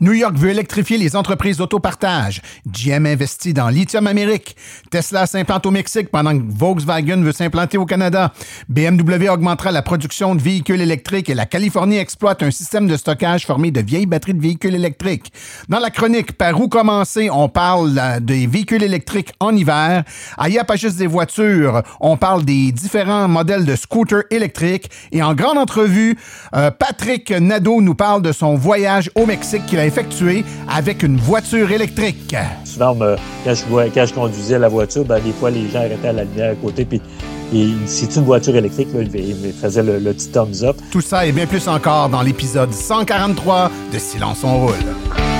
New York veut électrifier les entreprises d'autopartage. GM investit dans Lithium Amérique. Tesla s'implante au Mexique pendant que Volkswagen veut s'implanter au Canada. BMW augmentera la production de véhicules électriques et la Californie exploite un système de stockage formé de vieilles batteries de véhicules électriques. Dans la chronique Par où commencer, on parle euh, des véhicules électriques en hiver. Y'a pas juste des voitures, on parle des différents modèles de scooters électriques. Et en grande entrevue, euh, Patrick Nadeau nous parle de son voyage au Mexique qu'il a effectué avec une voiture électrique. Souvent, me- quand, je, vois- quand je conduisais la voiture, ben, des fois, les gens arrêtaient à la lumière à côté, puis et, si c'est une voiture électrique, là, me faisaient le, le petit thumbs up. Tout ça et bien plus encore dans l'épisode 143 de Silence on roule.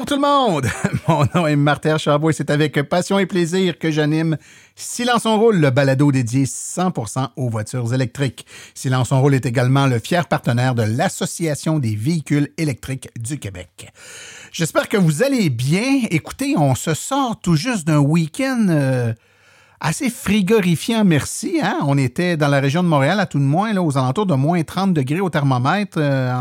Bonjour tout le monde! Mon nom est Martin Charbot et c'est avec passion et plaisir que j'anime Silence on roule, le balado dédié 100% aux voitures électriques. Silence on roule est également le fier partenaire de l'Association des véhicules électriques du Québec. J'espère que vous allez bien. Écoutez, on se sort tout juste d'un week-end euh, assez frigorifiant, merci. Hein? On était dans la région de Montréal, à tout de moins, là, aux alentours de moins 30 degrés au thermomètre, euh,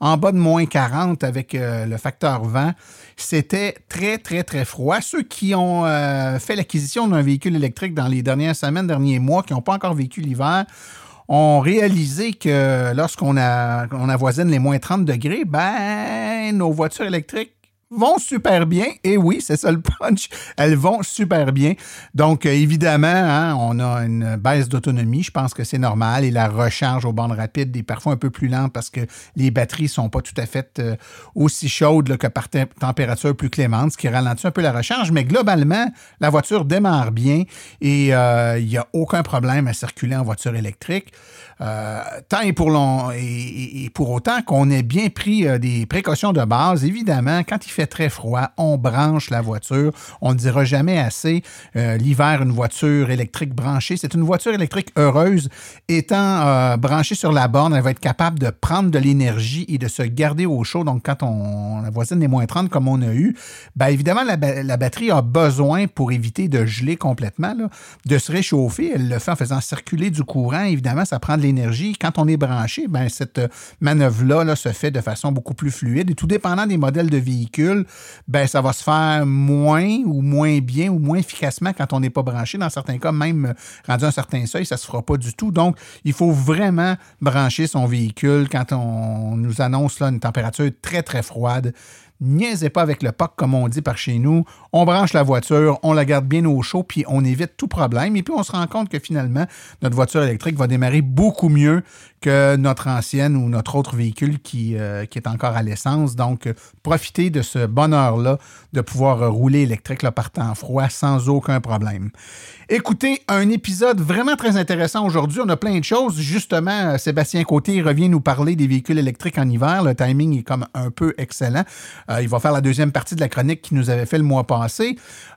en, en bas de moins 40 avec euh, le facteur vent. C'était très, très, très froid. Ceux qui ont euh, fait l'acquisition d'un véhicule électrique dans les dernières semaines, derniers mois, qui n'ont pas encore vécu l'hiver, ont réalisé que lorsqu'on on avoisine les moins 30 degrés, ben, nos voitures électriques vont super bien. Et oui, c'est ça le punch. Elles vont super bien. Donc, euh, évidemment, hein, on a une baisse d'autonomie. Je pense que c'est normal. Et la recharge aux bandes rapides est parfois un peu plus lente parce que les batteries sont pas tout à fait euh, aussi chaudes que par te- température plus clémente, ce qui ralentit un peu la recharge. Mais globalement, la voiture démarre bien et euh, il n'y a aucun problème à circuler en voiture électrique. Tant et pour, long, et, et- pour autant qu'on ait bien pris des précautions de base, évidemment, quand il fait très froid, on branche la voiture. On ne dira jamais assez. euh, L'hiver, une voiture électrique branchée, c'est une voiture électrique heureuse. Étant euh, branchée sur la borne, elle va être capable de prendre de l'énergie et de se garder au chaud. Donc, quand on, on avoisine les moins 30 comme on a eu, bien évidemment, la, ba- la batterie a besoin, pour éviter de geler complètement, de se réchauffer. Elle le fait en faisant circuler du courant. Évidemment, ça prend de l'énergie. Quand on est branché, ben, cette euh, manœuvre-là là, se fait de façon beaucoup plus fluide. Et tout dépendant des modèles de véhicules, ben, ça va se faire moins ou moins bien ou moins efficacement quand on n'est pas branché. Dans certains cas, même rendu à un certain seuil, ça ne se fera pas du tout. Donc, il faut vraiment brancher son véhicule quand on nous annonce là, une température très, très froide. Niaisez pas avec le POC, comme on dit par chez nous. On branche la voiture, on la garde bien au chaud, puis on évite tout problème. Et puis, on se rend compte que finalement, notre voiture électrique va démarrer beaucoup mieux que notre ancienne ou notre autre véhicule qui, euh, est encore à l'essence. Donc, euh, profitez de ce bonheur-là de pouvoir rouler électrique là, par temps froid sans aucun problème. Écoutez, un épisode vraiment très intéressant aujourd'hui. On a plein de choses. Justement, euh, Sébastien Côté revient nous parler des véhicules électriques en hiver. Le timing est comme un peu excellent. Il va faire la deuxième partie de la chronique qu'il nous avait fait le mois passé.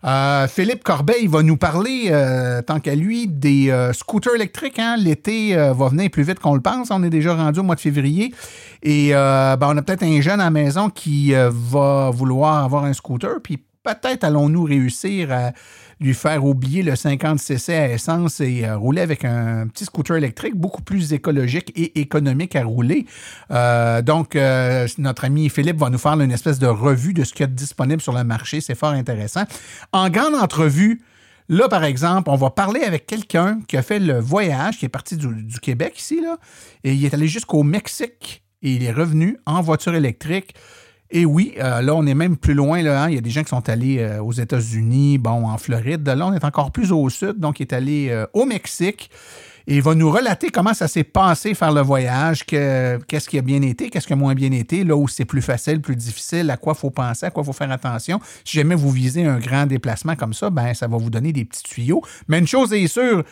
Euh, Philippe Corbeil va nous parler, euh, tant qu'à lui, des euh, scooters électriques. hein. L'été va venir plus vite qu'on le pense. On est déjà rendu au mois de février. Et ben, on a peut-être un jeune à la maison qui va vouloir avoir un scooter. Puis peut-être allons-nous réussir à lui faire oublier le 50cc à essence et euh, rouler avec un petit scooter électrique beaucoup plus écologique et économique à rouler. Euh, donc, euh, notre ami Philippe va nous faire une espèce de revue de ce qu'il y a disponible sur le marché. C'est fort intéressant. En grande entrevue, Là, par exemple, on va parler avec quelqu'un qui a fait le voyage, qui est parti du, Québec ici, et il est allé jusqu'au Mexique et il est revenu en voiture électrique. Et oui, euh, là, on est même plus loin. Là, hein. Il y a des gens qui sont allés euh, aux États-Unis, bon, en Floride. Là, on est encore plus au sud, donc il est allé euh, au Mexique. Et il va nous relater comment ça s'est passé faire le voyage, qu'est-ce qui a bien été, qu'est-ce qui a moins bien été, là où c'est plus facile, plus difficile, à quoi il faut penser, à quoi il faut faire attention. Si jamais vous visez un grand déplacement comme ça, ben ça va vous donner des petits tuyaux. Mais une chose est sûre,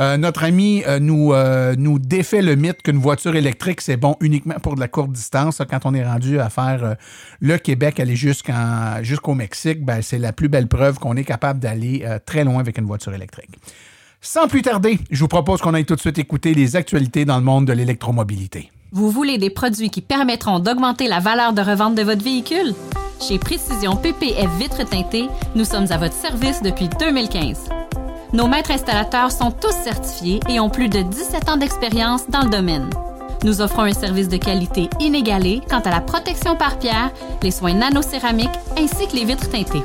euh, notre ami euh, nous, euh, nous défait le mythe qu'une voiture électrique, c'est bon uniquement pour de la courte distance. Quand on est rendu à faire le Québec, aller jusqu'au Mexique, ben, c'est la plus belle preuve qu'on est capable d'aller très loin avec une voiture électrique. Sans plus tarder, je vous propose qu'on aille tout de suite écouter les actualités dans le monde de l'électromobilité. Vous voulez des produits qui permettront d'augmenter la valeur de revente de votre véhicule? Chez Précision PPF Vitres teintées, nous sommes à votre service depuis 2015. Nos maîtres installateurs sont tous certifiés et ont plus de 17 ans d'expérience dans le domaine. Nous offrons un service de qualité inégalé quant à la protection par pierre, les soins nanocéramiques ainsi que les vitres teintées.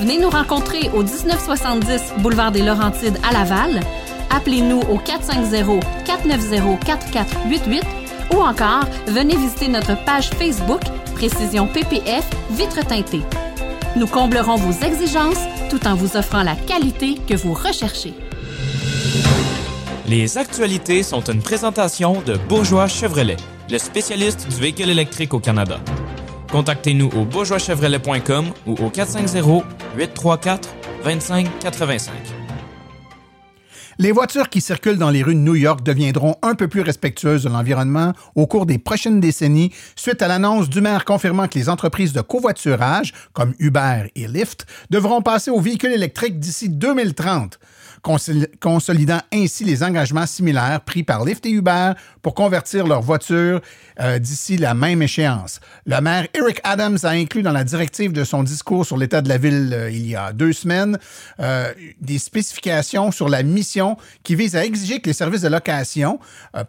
Venez nous rencontrer au 1970 boulevard des Laurentides à Laval. Appelez-nous au 450-490-4488 ou encore venez visiter notre page Facebook Précision PPF Vitre teintée. Nous comblerons vos exigences tout en vous offrant la qualité que vous recherchez. Les actualités sont une présentation de Bourgeois Chevrolet, le spécialiste du véhicule électrique au Canada. Contactez-nous au bourgeoischevrolet.com ou au 450-834-2585. Les voitures qui circulent dans les rues de New York deviendront un peu plus respectueuses de l'environnement au cours des prochaines décennies suite à l'annonce du maire confirmant que les entreprises de covoiturage, comme Uber et Lyft, devront passer aux véhicules électriques d'ici 2030 consolidant ainsi les engagements similaires pris par Lyft et Uber pour convertir leurs voitures euh, d'ici la même échéance. Le maire Eric Adams a inclus dans la directive de son discours sur l'état de la ville euh, il y a deux semaines euh, des spécifications sur la mission qui vise à exiger que les services de location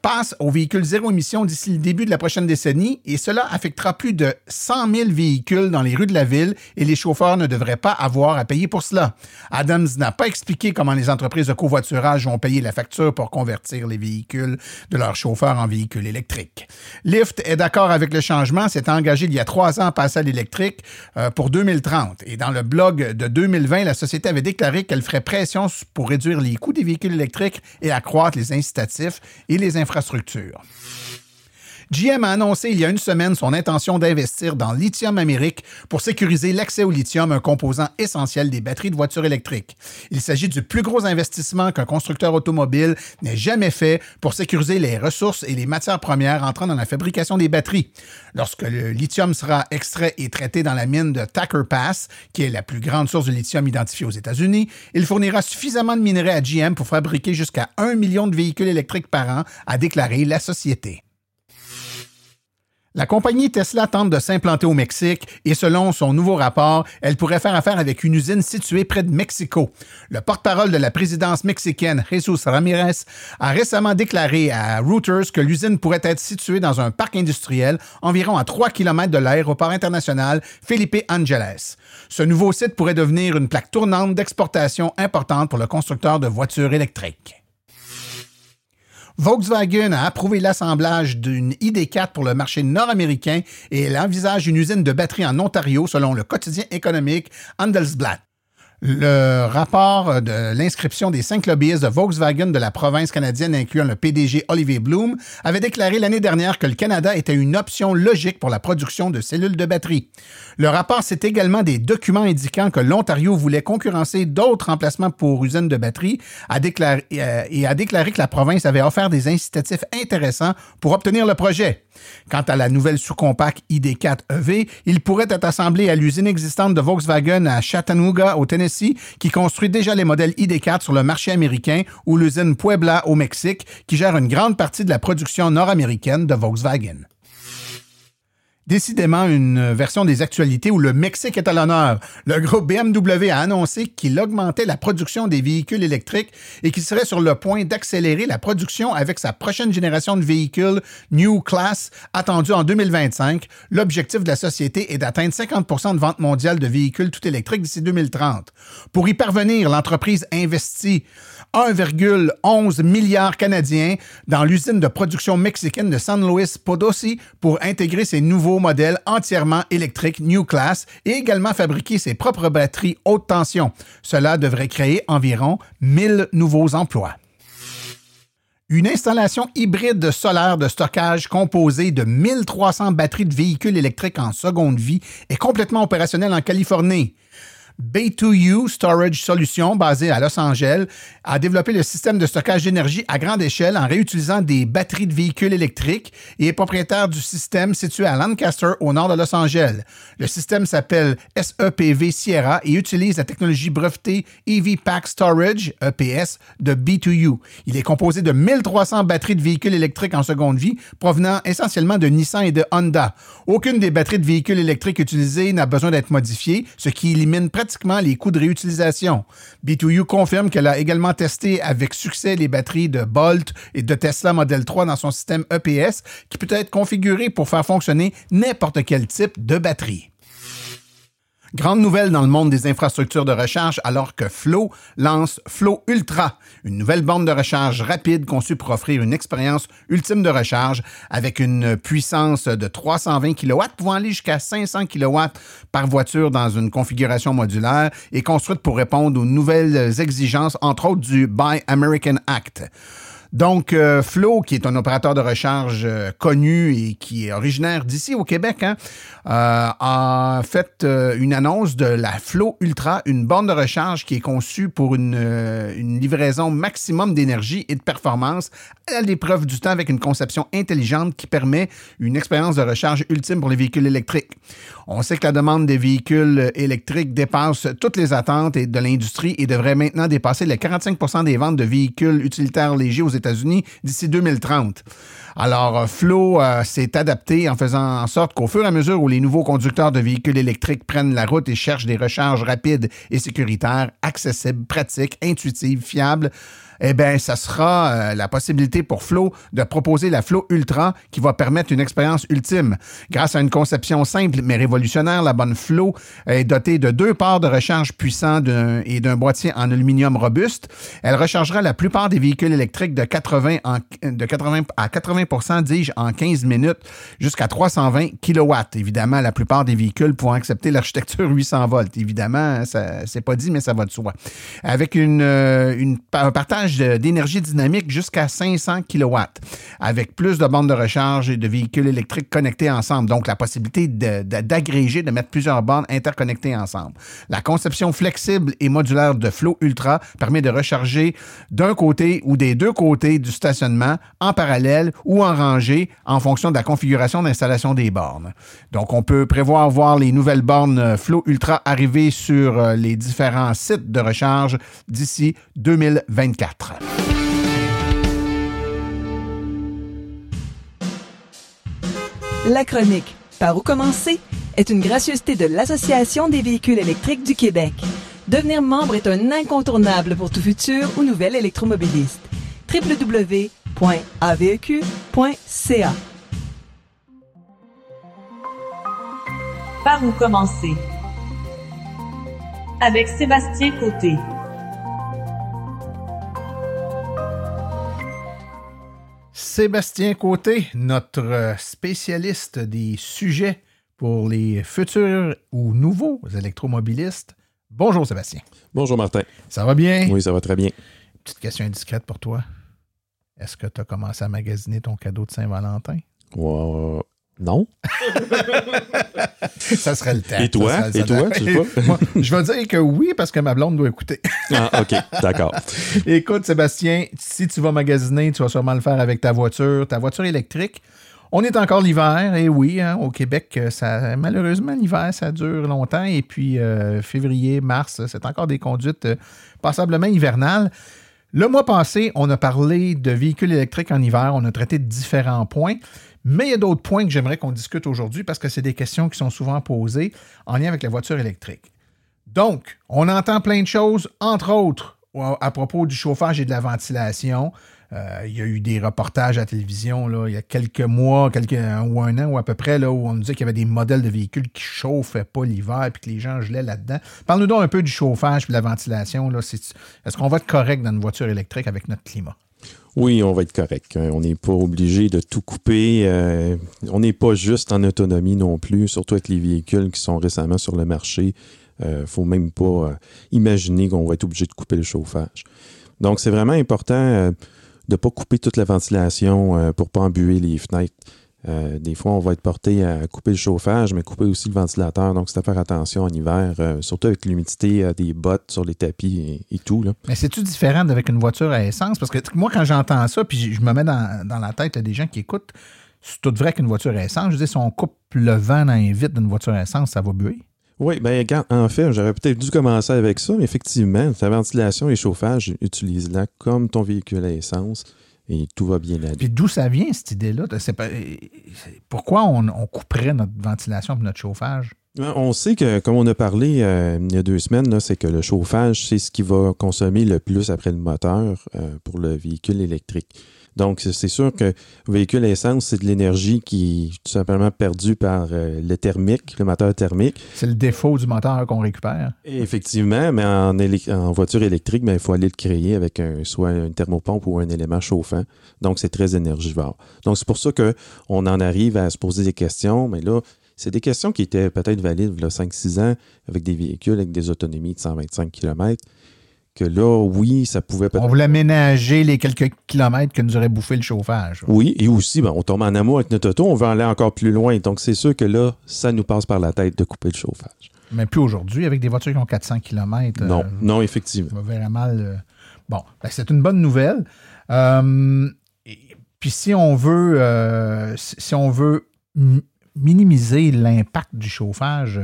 passent aux véhicules zéro émission d'ici le début de la prochaine décennie et cela affectera plus de 100 000 véhicules dans les rues de la ville et les chauffeurs ne devraient pas avoir à payer pour cela. Adams n'a pas expliqué comment les entreprises entreprises de covoiturage vont payer la facture pour convertir les véhicules de leurs chauffeurs en véhicules électriques. Lyft est d'accord avec le changement, s'est engagé il y a trois ans à passer à l'électrique euh, pour 2030. Et dans le blog de 2020, la société avait déclaré qu'elle ferait pression pour réduire les coûts des véhicules électriques et accroître les incitatifs et les infrastructures. GM a annoncé il y a une semaine son intention d'investir dans Lithium Amérique pour sécuriser l'accès au lithium, un composant essentiel des batteries de voitures électriques. Il s'agit du plus gros investissement qu'un constructeur automobile n'ait jamais fait pour sécuriser les ressources et les matières premières entrant dans la fabrication des batteries. Lorsque le lithium sera extrait et traité dans la mine de Tacker Pass, qui est la plus grande source de lithium identifiée aux États-Unis, il fournira suffisamment de minerais à GM pour fabriquer jusqu'à un million de véhicules électriques par an, a déclaré la société. La compagnie Tesla tente de s'implanter au Mexique et selon son nouveau rapport, elle pourrait faire affaire avec une usine située près de Mexico. Le porte-parole de la présidence mexicaine, Jesus Ramirez, a récemment déclaré à Reuters que l'usine pourrait être située dans un parc industriel environ à 3 km de l'aéroport international Felipe Angeles. Ce nouveau site pourrait devenir une plaque tournante d'exportation importante pour le constructeur de voitures électriques. Volkswagen a approuvé l'assemblage d'une ID4 pour le marché nord-américain et elle envisage une usine de batterie en Ontario selon le quotidien économique Handelsblatt. Le rapport de l'inscription des cinq lobbyistes de Volkswagen de la province canadienne, incluant le PDG Olivier Bloom, avait déclaré l'année dernière que le Canada était une option logique pour la production de cellules de batterie. Le rapport c'est également des documents indiquant que l'Ontario voulait concurrencer d'autres emplacements pour usines de batterie euh, et a déclaré que la province avait offert des incitatifs intéressants pour obtenir le projet. Quant à la nouvelle sous-compact ID4EV, il pourrait être assemblé à l'usine existante de Volkswagen à Chattanooga, au Tennessee, qui construit déjà les modèles ID4 sur le marché américain, ou l'usine Puebla au Mexique, qui gère une grande partie de la production nord-américaine de Volkswagen. Décidément une version des actualités où le Mexique est à l'honneur. Le groupe BMW a annoncé qu'il augmentait la production des véhicules électriques et qu'il serait sur le point d'accélérer la production avec sa prochaine génération de véhicules New Class attendue en 2025. L'objectif de la société est d'atteindre 50 de vente mondiale de véhicules tout électriques d'ici 2030. Pour y parvenir, l'entreprise investit 1,11 milliard canadiens dans l'usine de production mexicaine de San Luis Potosi pour intégrer ses nouveaux modèles entièrement électriques New Class et également fabriquer ses propres batteries haute tension. Cela devrait créer environ 1000 nouveaux emplois. Une installation hybride solaire de stockage composée de 1300 batteries de véhicules électriques en seconde vie est complètement opérationnelle en Californie. Bay2U Storage Solutions, basée à Los Angeles, a développé le système de stockage d'énergie à grande échelle en réutilisant des batteries de véhicules électriques et est propriétaire du système situé à Lancaster, au nord de Los Angeles. Le système s'appelle SEPV Sierra et utilise la technologie brevetée EV Pack Storage, EPS, de B2U. Il est composé de 1300 batteries de véhicules électriques en seconde vie provenant essentiellement de Nissan et de Honda. Aucune des batteries de véhicules électriques utilisées n'a besoin d'être modifiée, ce qui élimine pratiquement pratiquement les coûts de réutilisation. B2U confirme qu'elle a également testé avec succès les batteries de Bolt et de Tesla Model 3 dans son système EPS qui peut être configuré pour faire fonctionner n'importe quel type de batterie. Grande nouvelle dans le monde des infrastructures de recharge alors que Flow lance Flow Ultra, une nouvelle borne de recharge rapide conçue pour offrir une expérience ultime de recharge avec une puissance de 320 kW pouvant aller jusqu'à 500 kW par voiture dans une configuration modulaire et construite pour répondre aux nouvelles exigences, entre autres du Buy American Act. Donc, euh, Flo, qui est un opérateur de recharge euh, connu et qui est originaire d'ici au Québec, hein, euh, a fait une annonce de la Flo Ultra, une borne de recharge qui est conçue pour une, livraison maximum d'énergie et de performance à l'épreuve du temps avec une conception intelligente qui permet une expérience de recharge ultime pour les véhicules électriques. On sait que la demande des véhicules électriques dépasse toutes les attentes de l'industrie et devrait maintenant dépasser les 45% des ventes de véhicules utilitaires légers aux D'ici 2030. Alors, euh, Flo euh, s'est adapté en faisant en sorte qu'au fur et à mesure où les nouveaux conducteurs de véhicules électriques prennent la route et cherchent des recharges rapides et sécuritaires, accessibles, pratiques, intuitives, fiables, eh bien, ça sera euh, la possibilité pour Flow de proposer la Flow Ultra qui va permettre une expérience ultime. Grâce à une conception simple mais révolutionnaire, la bonne Flow est dotée de deux ports de recharge puissants et d'un boîtier en aluminium robuste. Elle rechargera la plupart des véhicules électriques de 80, de 80 à 80% dis-je, en 15 minutes jusqu'à 320 kW. Évidemment, la plupart des véhicules pourront accepter l'architecture 800 volts. Évidemment, ça c'est pas dit, mais ça va de soi. Avec une, euh, une un partage d'énergie dynamique jusqu'à 500 kW, avec plus de bornes de recharge et de véhicules électriques connectés ensemble. Donc, la possibilité d'agréger, de, mettre plusieurs bornes interconnectées ensemble. La conception flexible et modulaire de Flow Ultra permet de recharger d'un côté ou des deux côtés du stationnement en parallèle ou en rangée en fonction de la configuration d'installation des bornes. Donc, on peut prévoir voir les nouvelles bornes Flow Ultra arriver sur euh, les différents sites de recharge d'ici 2024. La chronique Par où commencer est une gracieuseté de l'Association des véhicules électriques du Québec. Devenir membre est un incontournable pour tout futur ou nouvel électromobiliste. www.aveq.ca Par où commencer? Avec Sébastien Côté. Sébastien Côté, notre spécialiste des sujets pour les futurs ou nouveaux électromobilistes. Bonjour Sébastien. Bonjour Martin. Ça va bien? Oui, ça va très bien. Petite question indiscrète pour toi. Est-ce que tu as commencé à magasiner ton cadeau de Saint-Valentin? Non. ça serait le temps. Et toi? Et toi, tu Moi, je vais dire que oui, parce que ma blonde doit écouter. ah, OK, d'accord. Écoute, Sébastien, si tu vas magasiner, tu vas sûrement le faire avec ta voiture, ta voiture électrique. On est encore l'hiver, et oui, hein, au Québec, ça, malheureusement, l'hiver, ça dure longtemps. Et puis, euh, février, mars, c'est encore des conduites euh, passablement hivernales. Le mois passé, on a parlé de véhicules électriques en hiver, on a traité de différents points, mais il y a d'autres points que j'aimerais qu'on discute aujourd'hui parce que c'est des questions qui sont souvent posées en lien avec la voiture électrique. Donc, on entend plein de choses, entre autres à propos du chauffage et de la ventilation. Euh, il y a eu des reportages à la télévision là, il y a quelques mois, quelques, ou un an ou à peu près, là, où on nous disait qu'il y avait des modèles de véhicules qui ne chauffaient pas l'hiver et que les gens gelaient là-dedans. Parle-nous donc un peu du chauffage et de la ventilation. Est-ce qu'on va être correct dans une voiture électrique avec notre climat? Oui, on va être correct. On n'est pas obligé de tout couper. Euh, on n'est pas juste en autonomie non plus, surtout avec les véhicules qui sont récemment sur le marché. Il ne faut même pas imaginer qu'on va être obligé de couper le chauffage. Donc, c'est vraiment important de ne pas couper toute la ventilation euh, pour ne pas embuer les fenêtres. Euh, des fois, on va être porté à couper le chauffage, mais couper aussi le ventilateur. Donc, c'est à faire attention en hiver, euh, surtout avec l'humidité des bottes sur les tapis et, tout. Là. Mais c'est-tu différent d'avec une voiture à essence? Parce que moi, quand j'entends ça, puis je me mets dans, la tête des gens qui écoutent, c'est tout vrai qu'une voiture à essence? Je dis, si on coupe le vent dans les vitres d'une voiture à essence, ça va buer? Oui, bien, en fait, j'aurais peut-être dû commencer avec ça, mais effectivement, ta ventilation et chauffage, utilise-la comme ton véhicule à essence et tout va bien aller. Puis d'où ça vient, cette idée-là? Pourquoi on, couperait notre ventilation et notre chauffage? On sait que, comme on a parlé euh, il y a deux semaines, c'est que le chauffage, c'est ce qui va consommer le plus après le moteur euh, pour le véhicule électrique. Donc, c'est sûr que véhicule à essence, c'est de l'énergie qui est tout simplement perdue par euh, le thermique, le moteur thermique. C'est le défaut du moteur qu'on récupère. effectivement, mais en, en voiture électrique, ben, il faut aller le créer avec un, soit une thermopompe ou un élément chauffant. Donc, c'est très énergivore. Donc, c'est pour ça qu'on en arrive à se poser des questions, mais là, c'est des questions qui étaient peut-être valides il y a 5-6 ans avec des véhicules avec des autonomies de 125 km que là, oui, ça pouvait peut-être. On voulait ménager les quelques kilomètres que nous aurait bouffé le chauffage. Oui, et aussi, ben, on tombe en amour avec notre auto, on veut aller encore plus loin. Donc, c'est sûr que là, ça nous passe par la tête de couper le chauffage. Mais plus aujourd'hui, avec des voitures qui ont 400 km. Non, euh, non, effectivement. Ça va vraiment mal. Euh, bon, ben, c'est une bonne nouvelle. Euh, puis si on veut, si on veut minimiser l'impact du chauffage,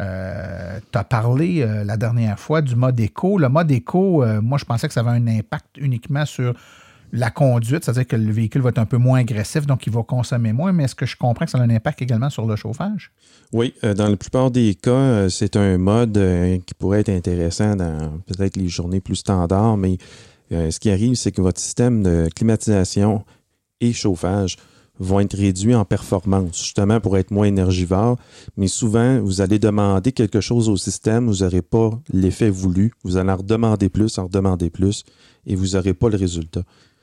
euh, tu as parlé euh, la dernière fois du mode éco. Le mode éco, euh, moi, je pensais que ça avait un impact uniquement sur la conduite, c'est-à-dire que le véhicule va être un peu moins agressif, donc il va consommer moins, mais est-ce que je comprends que ça a un impact également sur le chauffage? Oui, dans la plupart des cas, c'est un mode qui pourrait être intéressant dans peut-être les journées plus standards, mais ce qui arrive, c'est que votre système de climatisation et chauffage vont être réduits en performance, justement pour être moins énergivores. Mais souvent, vous allez demander quelque chose au système, vous n'aurez pas l'effet voulu. Vous allez en redemander plus, en redemander plus, et vous n'aurez pas le résultat.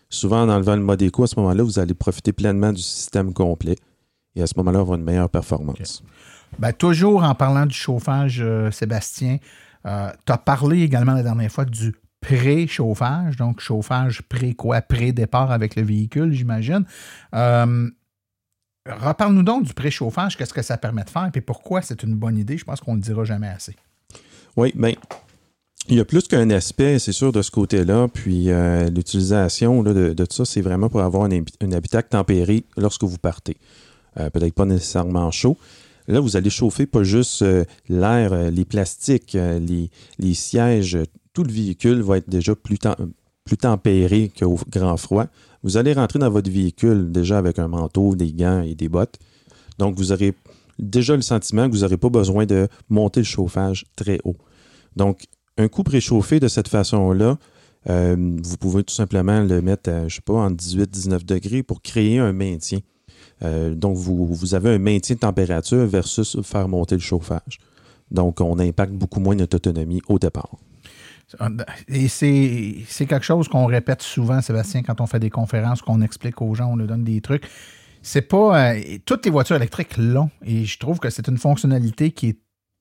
Souvent, en enlevant le mode éco, à ce moment-là, vous allez profiter pleinement du système complet. Et à ce moment-là, avoir une meilleure performance. Ben, toujours en parlant du chauffage, euh, Sébastien, euh, tu as parlé également la dernière fois du pré-chauffage, donc chauffage pré quoi, pré-départ avec le véhicule, j'imagine. Euh, reparle-nous donc du pré-chauffage, qu'est-ce que ça permet de faire et pourquoi c'est une bonne idée? Je pense qu'on ne le dira jamais assez. Oui, bien, il y a plus qu'un aspect, c'est sûr, de ce côté-là. Puis euh, l'utilisation de, tout ça, c'est vraiment pour avoir un, habitacle tempéré lorsque vous partez. Euh, peut-être pas nécessairement chaud. Là, vous allez chauffer pas juste l'air, les plastiques, les, sièges, tout le véhicule va être déjà plus, plus tempéré qu'au grand froid. Vous allez rentrer dans votre véhicule déjà avec un manteau, des gants et des bottes. Donc, vous aurez déjà le sentiment que vous n'aurez pas besoin de monter le chauffage très haut. Donc, un coup préchauffé de cette façon-là, euh, vous pouvez tout simplement le mettre à, je sais pas, en 18-19 degrés pour créer un maintien. Euh, donc, vous, vous, avez un maintien de température versus faire monter le chauffage. Donc, on impacte beaucoup moins notre autonomie au départ. Et c'est quelque chose qu'on répète souvent, Sébastien, quand on fait des conférences, qu'on explique aux gens, on leur donne des trucs. C'est pas. Euh, toutes les voitures électriques l'ont. Et je trouve que c'est une fonctionnalité qui est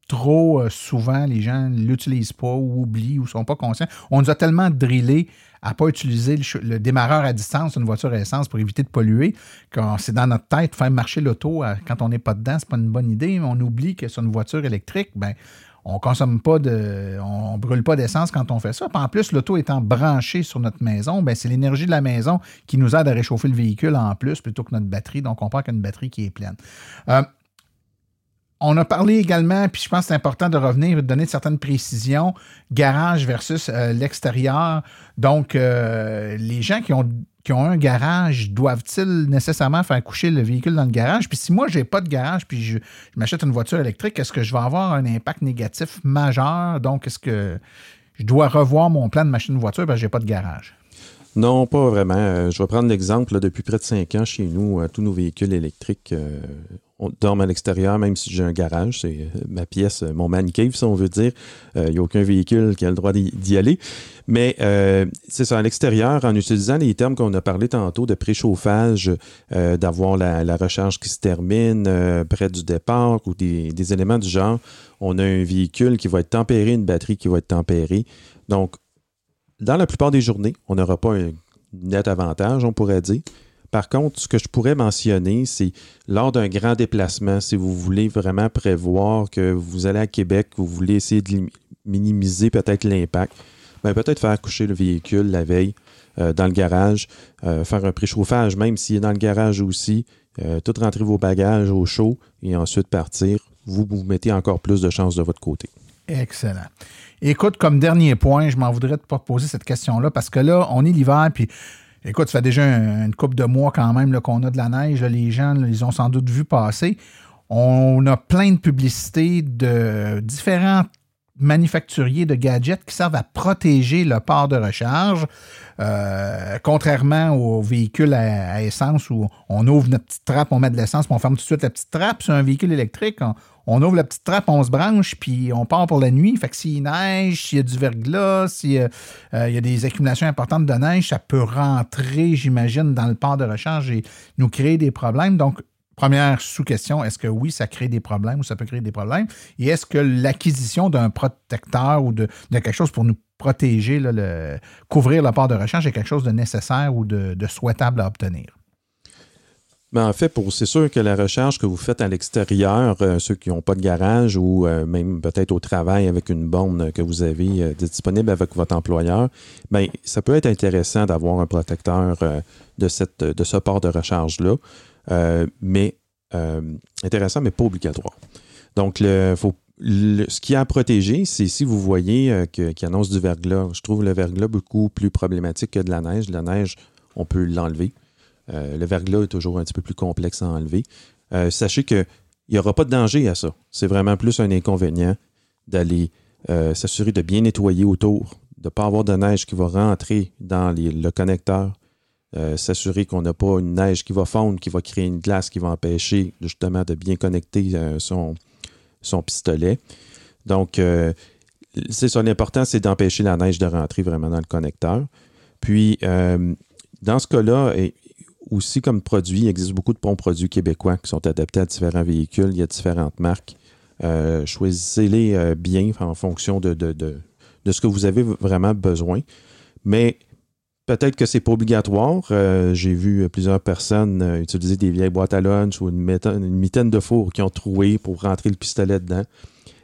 trop euh, souvent, les gens ne l'utilisent pas ou oublient ou ne sont pas conscients. On nous a tellement drillé à ne pas utiliser le, démarreur à distance d'une voiture à essence pour éviter de polluer que c'est dans notre tête, faire marcher l'auto euh, quand on n'est pas dedans, c'est pas une bonne idée. Mais on oublie que sur une voiture électrique, ben, on consomme pas de. On brûle pas d'essence quand on fait ça. en plus, l'auto étant branché sur notre maison, ben c'est l'énergie de la maison qui nous aide à réchauffer le véhicule en plus plutôt que notre batterie. Donc, on part qu'une batterie qui est pleine. Euh, on a parlé également, puis je pense que c'est important de revenir et de donner certaines précisions, garage versus euh, l'extérieur. Donc, euh, les gens qui ont, qui ont un garage, doivent-ils nécessairement faire coucher le véhicule dans le garage? Puis si moi, je n'ai pas de garage, puis je, m'achète une voiture électrique, est-ce que je vais avoir un impact négatif majeur? Donc, est-ce que je dois revoir mon plan de machine voiture parce que je n'ai pas de garage? Non, pas vraiment. Euh, je vais prendre l'exemple. Depuis près de cinq ans, chez nous, euh, tous nos véhicules électriques, euh, on dorme à l'extérieur, même si j'ai un garage. C'est euh, ma pièce, euh, mon man cave, si on veut dire. Il n'y a aucun véhicule qui a le droit d'y aller. Mais euh, c'est ça, à l'extérieur, en utilisant les termes qu'on a parlé tantôt de préchauffage, euh, d'avoir la, recharge qui se termine euh, près du départ ou des éléments du genre, on a un véhicule qui va être tempéré, une batterie qui va être tempérée. Donc, dans la plupart des journées, on n'aura pas un net avantage, on pourrait dire. Par contre, ce que je pourrais mentionner, c'est lors d'un grand déplacement, si vous voulez vraiment prévoir que vous allez à Québec, vous voulez essayer de minimiser peut-être l'impact, ben peut-être faire coucher le véhicule la veille euh, dans le garage, euh, faire un préchauffage, même s'il est dans le garage aussi, euh, tout rentrer vos bagages au chaud et ensuite partir. Vous vous mettez encore plus de chances de votre côté. Excellent. Écoute, comme dernier point, je m'en voudrais de pas poser cette question-là parce que là, on est l'hiver, puis écoute, ça fait déjà un- une couple de mois quand même qu'on a de la neige. les gens, là, ils ont sans doute vu passer. On a plein de publicités de différents manufacturiers de gadgets qui servent à protéger le port de recharge. Euh, contrairement aux véhicules à, essence où on ouvre notre petite trappe, on met de l'essence, puis on ferme tout de suite la petite trappe. Sur un véhicule électrique, on ouvre la petite trappe, on se branche, puis on part pour la nuit. Fait que s'il neige, s'il y a du verglas, s'il euh, y a des accumulations importantes de neige, ça peut rentrer, j'imagine, dans le port de recharge et nous créer des problèmes. Donc, première sous-question, est-ce que oui, ça crée des problèmes ou ça peut créer des problèmes? Et est-ce que l'acquisition d'un protecteur ou de, quelque chose pour nous protéger, couvrir le port de recharge est quelque chose de nécessaire ou de souhaitable à obtenir? Mais en fait, c'est sûr que la recharge que vous faites à l'extérieur, euh, ceux qui n'ont pas de garage ou euh, même peut-être au travail avec une borne que vous avez euh, disponible avec votre employeur, ben ça peut être intéressant d'avoir un protecteur de cette de ce port de recharge là, mais intéressant mais pas obligatoire. Donc le faut le- ce qui a à protéger, c'est si vous voyez qu'il annonce du verglas. Je trouve le verglas beaucoup plus problématique que de la neige. La neige, on peut l'enlever. Euh, le verglas est toujours un petit peu plus complexe à enlever. Euh, sachez qu'il n'y aura pas de danger à ça. C'est vraiment plus un inconvénient d'aller euh, s'assurer de bien nettoyer autour, de ne pas avoir de neige qui va rentrer dans le connecteur, s'assurer qu'on n'a pas une neige qui va fondre, qui va créer une glace qui va empêcher justement de bien connecter son, pistolet. Donc, c'est ça, l'important, c'est d'empêcher la neige de rentrer vraiment dans le connecteur. Puis, dans ce cas-là, aussi comme produit, il existe beaucoup de bons produits québécois qui sont adaptés à différents véhicules. Il y a différentes marques. Euh, Choisissez-les euh, bien en fonction de, ce que vous avez vraiment besoin. Mais peut-être que c'est pas obligatoire. Euh, J'ai vu plusieurs personnes utiliser des vieilles boîtes à lunch ou une, méta- une mitaine de four qui ont troué pour rentrer le pistolet dedans.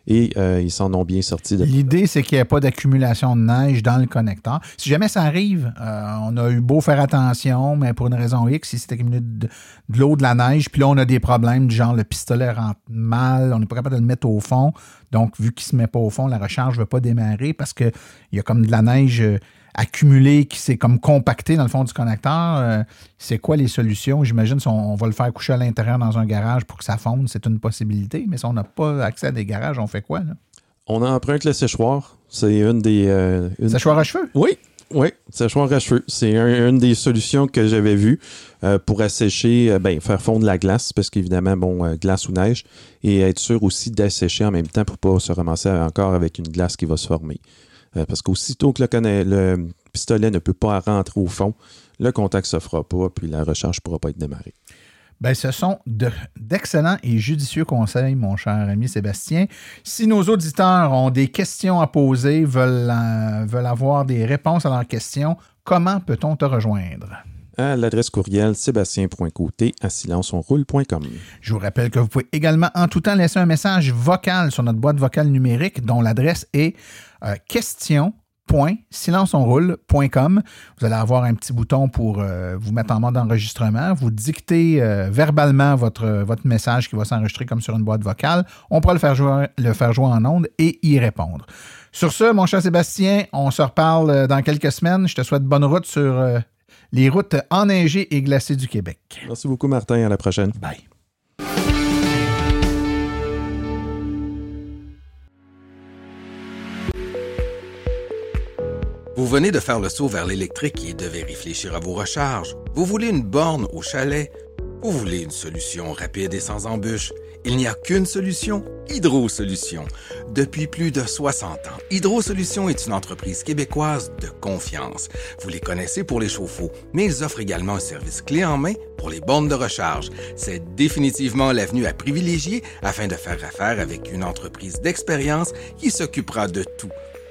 Et euh, ils s'en ont bien sortis. L'idée, c'est qu'il n'y ait pas d'accumulation de neige dans le connecteur. Si jamais ça arrive, euh, on a eu beau faire attention, mais pour une raison X, si c'est accumulé de, l'eau, de la neige, puis là, on a des problèmes genre le pistolet rentre mal, on n'est pas capable de le mettre au fond. Donc, vu qu'il ne se met pas au fond, la recharge ne veut pas démarrer parce qu'il y a comme de la neige euh, accumulée qui s'est comme compactée dans le fond du connecteur. Euh, c'est quoi les solutions? J'imagine si on, on va le faire coucher à l'intérieur dans un garage pour que ça fonde, c'est une possibilité. Mais si on n'a pas accès à des garages, on fait quoi? Là? On emprunte le séchoir. C'est une des. euh, une- Séchoir à cheveux? Oui, oui, séchoir à cheveux. C'est un- une des solutions que j'avais vues euh, pour assécher, euh, ben, faire fondre la glace, parce qu'évidemment, bon, glace ou neige, et être sûr aussi d'assécher en même temps pour ne pas se ramasser encore avec une glace qui va se former. Euh, parce qu'aussitôt que le, pistolet ne peut pas rentrer au fond, le contact ne se fera pas, puis la recharge ne pourra pas être démarrée. Ben, ce sont de- d'excellents et judicieux conseils, mon cher ami Sébastien. Si nos auditeurs ont des questions à poser, veulent, euh, veulent avoir des réponses à leurs questions, comment peut-on te rejoindre? À l'adresse courriel sébastien.côté à silenceonroule.com. Je vous rappelle que vous pouvez également en tout temps laisser un message vocal sur notre boîte vocale numérique dont l'adresse est euh. Vous allez avoir un petit bouton pour euh, vous mettre en mode enregistrement. Vous dictez euh, verbalement votre, votre message qui va s'enregistrer comme sur une boîte vocale. On pourra le faire jouer, le faire jouer en ondes et y répondre. Sur ce, mon cher Sébastien, on se reparle euh, dans quelques semaines. Je te souhaite bonne route sur les routes enneigées et glacées du Québec. Merci beaucoup, Martin. À la prochaine. Bye. Vous venez de faire le saut vers l'électrique et devez réfléchir à vos recharges. Vous voulez une borne au chalet? Vous voulez une solution rapide et sans embûches? Il n'y a qu'une solution, Hydro Solutions. Depuis plus de 60 ans, Hydro Solutions est une entreprise québécoise de confiance. Vous les connaissez pour les chauffe-eau, mais ils offrent également un service clé en main pour les bornes de recharge. C'est définitivement l'avenue à privilégier afin de faire affaire avec une entreprise d'expérience qui s'occupera de tout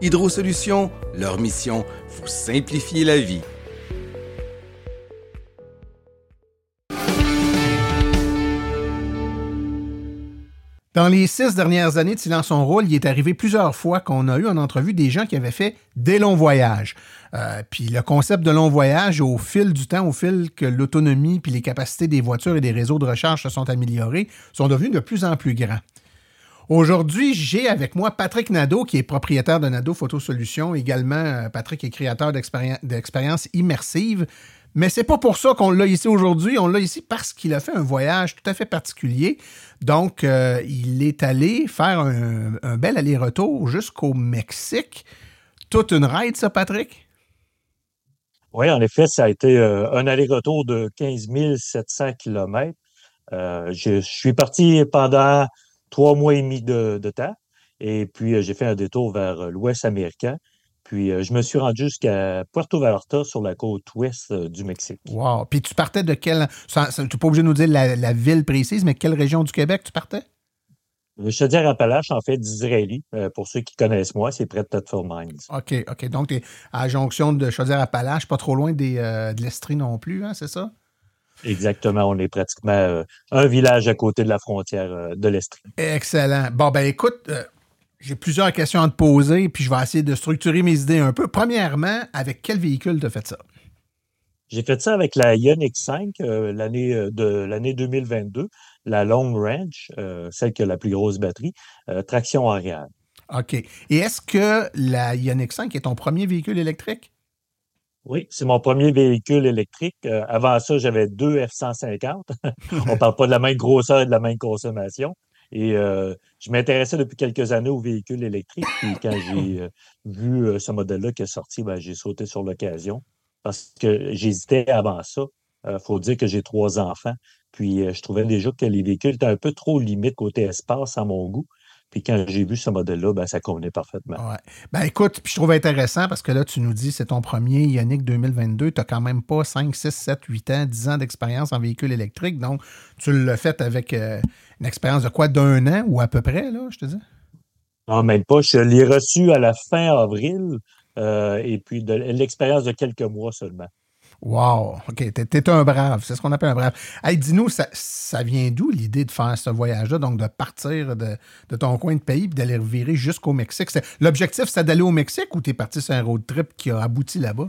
Hydro Solutions, leur mission, vous simplifier la vie. Dans les six dernières années de Silence son rôle, il est arrivé plusieurs fois qu'on a eu en entrevue des gens qui avaient fait des longs voyages. Euh, puis le concept de long voyage, au fil du temps, au fil que l'autonomie puis les capacités des voitures et des réseaux de recharge se sont améliorés, sont devenus de plus en plus grands. Aujourd'hui, j'ai avec moi Patrick Nadeau, qui est propriétaire de Nadeau Photo Solutions. Également, euh, Patrick est créateur d'expériences immersives. Mais c'est pas pour ça qu'on l'a ici aujourd'hui. On l'a ici parce qu'il a fait un voyage tout à fait particulier. Donc, euh, il est allé faire un, bel aller-retour jusqu'au Mexique. Toute une ride, ça, Patrick? Oui, en effet, ça a été euh, un aller-retour de 15 700 km. je suis parti pendant trois mois et demi de, temps. Et puis, euh, j'ai fait un détour vers euh, l'ouest américain. Puis, euh, je me suis rendu jusqu'à Puerto Vallarta, sur la côte ouest du Mexique. Wow! Puis, tu partais de quelle. Tu n'es pas obligé de nous dire la, ville précise, mais quelle région du Québec tu partais? Je te dire Appalaches, en fait, d'Israéli. pour ceux qui connaissent moi, c'est près de Thetford Mines. OK, OK. Donc, tu es à la jonction de Chaudière-Appalaches, pas trop loin des, de l'Estrie non plus, hein, c'est ça? Exactement, on est pratiquement euh, un village à côté de la frontière euh, de l'Estrie. Excellent. Bon, ben écoute, euh, j'ai plusieurs questions à te poser, puis je vais essayer de structurer mes idées un peu. Premièrement, avec quel véhicule tu as fait ça? J'ai fait ça avec la Ioniq 5 l'année de l'année 2022, la Long Range, celle qui a la plus grosse batterie, traction arrière. OK. Et est-ce que la Ioniq 5 est ton premier véhicule électrique? Oui, c'est mon premier véhicule électrique. Euh, avant ça, j'avais deux F-150. On ne parle pas de la même grosseur et de la même consommation. Et euh, je m'intéressais depuis quelques années aux véhicules électriques. Puis quand j'ai euh, vu ce modèle-là qui est sorti, ben, j'ai sauté sur l'occasion parce que j'hésitais avant ça. Il faut dire que j'ai trois enfants. Puis je trouvais déjà que les véhicules étaient un peu trop limites côté espace à mon goût. Puis quand j'ai vu ce modèle-là, ben, ça convenait parfaitement. Ouais. Ben écoute, puis je trouve intéressant parce que là, tu nous dis c'est ton premier Ioniq 2022. Tu n'as quand même pas 5, 6, 7, 8 ans, 10 ans d'expérience en véhicule électrique. Donc, tu l'as fait avec euh, une expérience de quoi? D'un an ou à peu près, là, je te dis? Non, même pas. Je l'ai reçu à la fin avril euh, et puis de l'expérience de quelques mois seulement. Wow, OK, t'es un brave, c'est ce qu'on appelle un brave. Hey, dis-nous, ça, vient d'où l'idée de faire ce voyage-là, donc de partir de, ton coin de pays et d'aller virer jusqu'au Mexique? L'objectif, c'est d'aller au Mexique ou t'es parti sur un road trip qui a abouti là-bas?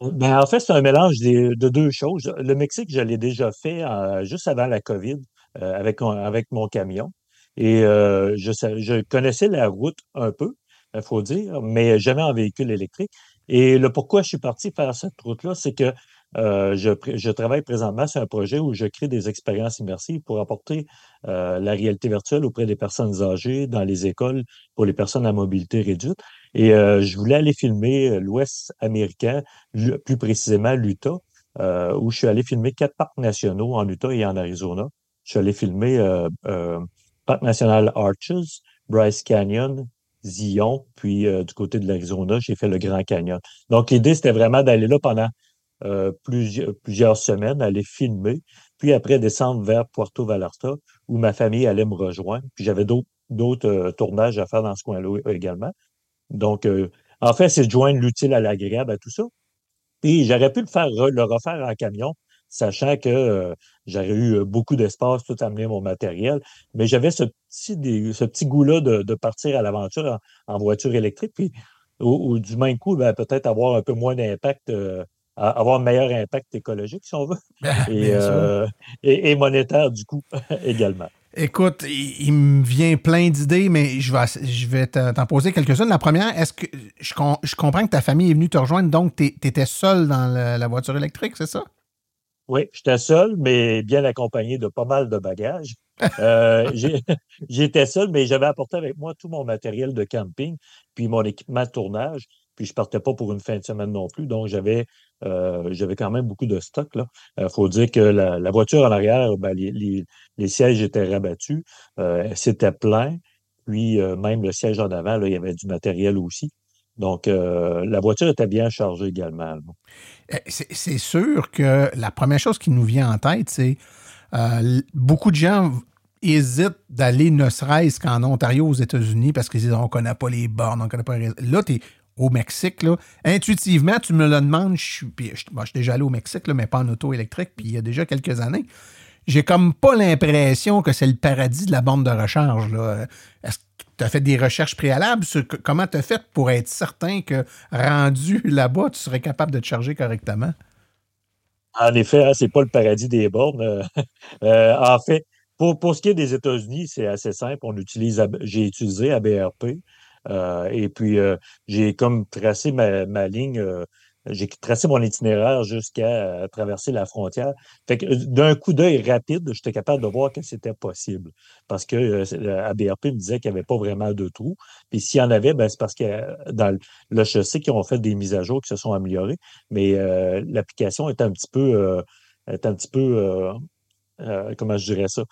Ben, en fait, c'est un mélange de deux choses. Le Mexique, je l'ai déjà fait euh, juste avant la COVID euh, avec, avec mon camion. Et euh, je, je connaissais la route un peu, il faut dire, mais jamais en véhicule électrique. Et le pourquoi je suis parti faire cette route-là, c'est que euh, je, je, travaille présentement sur un projet où je crée des expériences immersives pour apporter euh, la réalité virtuelle auprès des personnes âgées dans les écoles pour les personnes à mobilité réduite. Et euh, je voulais aller filmer l'Ouest américain, plus précisément l'Utah, où je suis allé filmer quatre parcs nationaux en Utah et en Arizona. Je suis allé filmer Parc national Arches, Bryce Canyon, Zion, puis euh, du côté de l'Arizona, j'ai fait le Grand Canyon. Donc, l'idée, c'était vraiment d'aller là pendant plusieurs, plusieurs semaines, aller filmer, puis après descendre vers Puerto Vallarta, où ma famille allait me rejoindre. Puis j'avais d'autres d'autres tournages à faire dans ce coin-là également. Donc, en fait, c'est de joindre l'utile à l'agréable à tout ça. Et j'aurais pu le faire le refaire en camion, sachant que euh, j'aurais eu euh, beaucoup d'espace, tout amener mon matériel. Mais j'avais ce petit, ce petit goût-là de, partir à l'aventure en, voiture électrique. Puis, au, du même coup, ben, peut-être avoir un peu moins d'impact, euh, avoir un meilleur impact écologique, si on veut, et, et, monétaire, du coup, également. Écoute, il, me vient plein d'idées, mais je vais, je vais t'en poser quelques-unes. La première, est-ce que je, je, comprends que ta famille est venue te rejoindre, donc tu étais seul dans la voiture électrique, c'est ça? Oui, j'étais seul, mais bien accompagné de pas mal de bagages. Euh, j'étais seul, mais j'avais apporté avec moi tout mon matériel de camping, puis mon équipement de tournage. Puis je partais pas pour une fin de semaine non plus, donc j'avais euh, j'avais quand même beaucoup de stock. Il euh, faut dire que la, voiture en arrière, ben, les, sièges étaient rabattus, c'était plein. Puis même le siège en avant, là, il y avait du matériel aussi. Donc, euh, la voiture était bien chargée également. Eh, c'est sûr que la première chose qui nous vient en tête, c'est euh, beaucoup de gens hésitent d'aller ne serait-ce qu'en Ontario, aux États-Unis, parce qu'ils disent on ne connaît pas les bornes, on ne connaît pas les... Là, tu es au Mexique. Là. Intuitivement, tu me le demandes. Je suis, je, suis déjà allé au Mexique, là, mais pas en auto électrique, puis il y a déjà quelques années j'ai comme pas l'impression que c'est le paradis de la bande de recharge. Est-ce tu as fait des recherches préalables sur comment tu as fait pour être certain que rendu là-bas, tu serais capable de te charger correctement? En effet, hein, c'est pas le paradis des bornes. Euh, euh, en fait, pour, ce qui est des États-Unis, c'est assez simple. On utilise, j'ai utilisé ABRP. Euh, et puis, j'ai comme tracé ma ligne j'ai tracé mon itinéraire jusqu'à euh, traverser la frontière. Fait que euh, d'un coup d'œil rapide, j'étais capable de voir que c'était possible. Parce que euh, ABRP me disait qu'il n'y avait pas vraiment de trous. Puis s'il y en avait, ben, c'est parce que dans le sais qu'ils ont fait des mises à jour qui se sont améliorées. Mais l'application est un petit peu est un petit peu comment je dirais ça?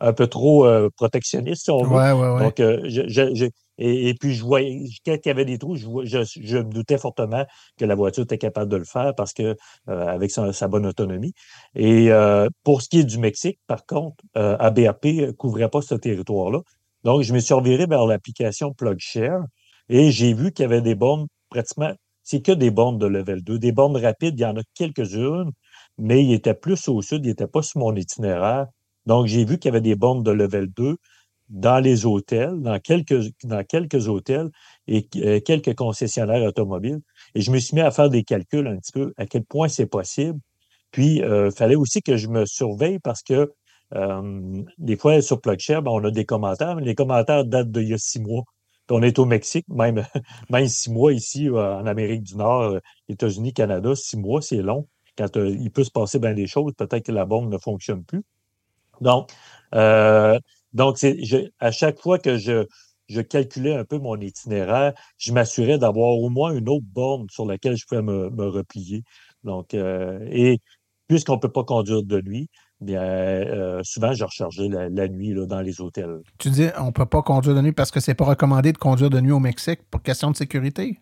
Un peu trop protectionniste, si on veut. Ouais, ouais, Donc, je, et, puis, je voyais, quand il y avait des trous, je, je, me doutais fortement que la voiture était capable de le faire parce que, euh, avec sa, bonne autonomie. Et euh, pour ce qui est du Mexique, par contre, euh, ABAP ne couvrait pas ce territoire-là. Donc, je me suis reviré vers l'application PlugShare et j'ai vu qu'il y avait des bornes pratiquement, c'est que des bornes de level 2. Des bornes rapides, il y en a quelques-unes, mais il était plus au sud, il n'était pas sur mon itinéraire. Donc, j'ai vu qu'il y avait des bornes de level 2 dans les hôtels, dans quelques, dans quelques hôtels et euh, quelques concessionnaires automobiles. Et je me suis mis à faire des calculs un petit peu à quel point c'est possible. Puis, il euh, fallait aussi que je me surveille parce que euh, des fois, sur PlugShare, ben, on a des commentaires, mais les commentaires datent d'il y a six mois. Puis on est au Mexique, même, même six mois ici en Amérique du Nord, États-Unis, Canada, six mois, c'est long. Quand il peut se passer bien des choses, peut-être que la bombe ne fonctionne plus. Donc, euh, donc, à chaque fois que je, je calculais un peu mon itinéraire, je m'assurais d'avoir au moins une autre borne sur laquelle je pouvais me, replier. Donc, euh, et puisqu'on ne peut pas conduire de nuit, bien, euh, souvent, je rechargeais la, nuit là, dans les hôtels. Tu dis on ne peut pas conduire de nuit parce que c'est pas recommandé de conduire de nuit au Mexique pour question de sécurité?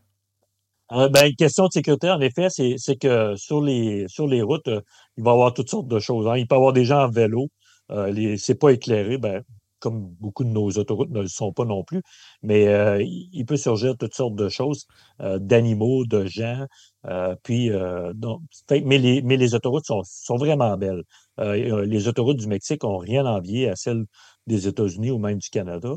Euh, ben, question de sécurité, en effet, c'est que sur les, sur les routes, il va y avoir toutes sortes de choses. Hein. Il peut y avoir des gens en vélo. Euh, c'est pas éclairé. Ben, comme beaucoup de nos autoroutes ne le sont pas non plus, mais euh, il peut surgir toutes sortes de choses, euh, d'animaux, de gens. Euh, puis, mais, les, mais les autoroutes sont, sont vraiment belles. les autoroutes du Mexique n'ont rien envié à celles des États-Unis ou même du Canada.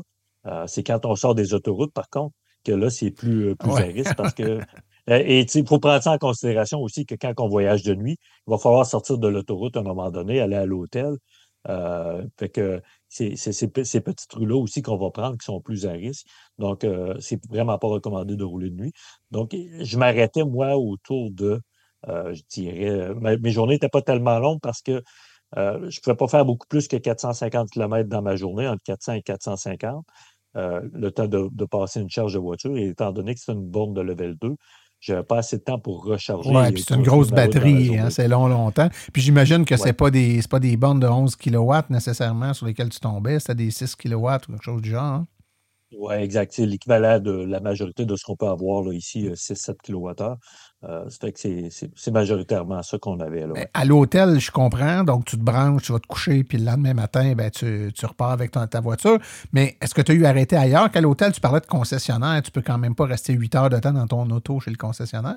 c'est quand on sort des autoroutes, par contre, que là, c'est plus, plus à risque parce que. Et il faut prendre ça en considération aussi que quand on voyage de nuit, il va falloir sortir de l'autoroute à un moment donné, aller à l'hôtel. fait que c'est ces petits trous-là aussi qu'on va prendre qui sont plus à risque. Donc, euh, c'est vraiment pas recommandé de rouler de nuit. Donc, je m'arrêtais, moi, autour de, euh, je dirais, mes journées n'étaient pas tellement longues parce que euh, je ne pouvais pas faire beaucoup plus que 450 km dans ma journée, entre 400 et 450, le temps de, de, passer une charge de voiture. Et étant donné que c'est une borne de level 2, j'avais pas assez de temps pour recharger. Oui, puis c'est une grosse batterie, hein, c'est long, longtemps. Puis j'imagine que ce n'est pas, des, pas des bornes de 11 kW nécessairement sur lesquelles tu tombais, c'était des 6 kW ou quelque chose du genre. Hein? Oui, exact. C'est l'équivalent de la majorité de ce qu'on peut avoir là, ici, 6-7 kWh. Euh, ça fait que c'est- c'est c'est majoritairement ça qu'on avait là. Ouais. à l'hôtel, je comprends. Donc, tu te branches, tu vas te coucher, puis le lendemain matin, ben, tu, tu repars avec ton- ta voiture. Mais est-ce que tu as eu arrêté ailleurs qu'à l'hôtel? Tu parlais de concessionnaire. Tu peux quand même pas rester 8 heures de temps dans ton auto chez le concessionnaire?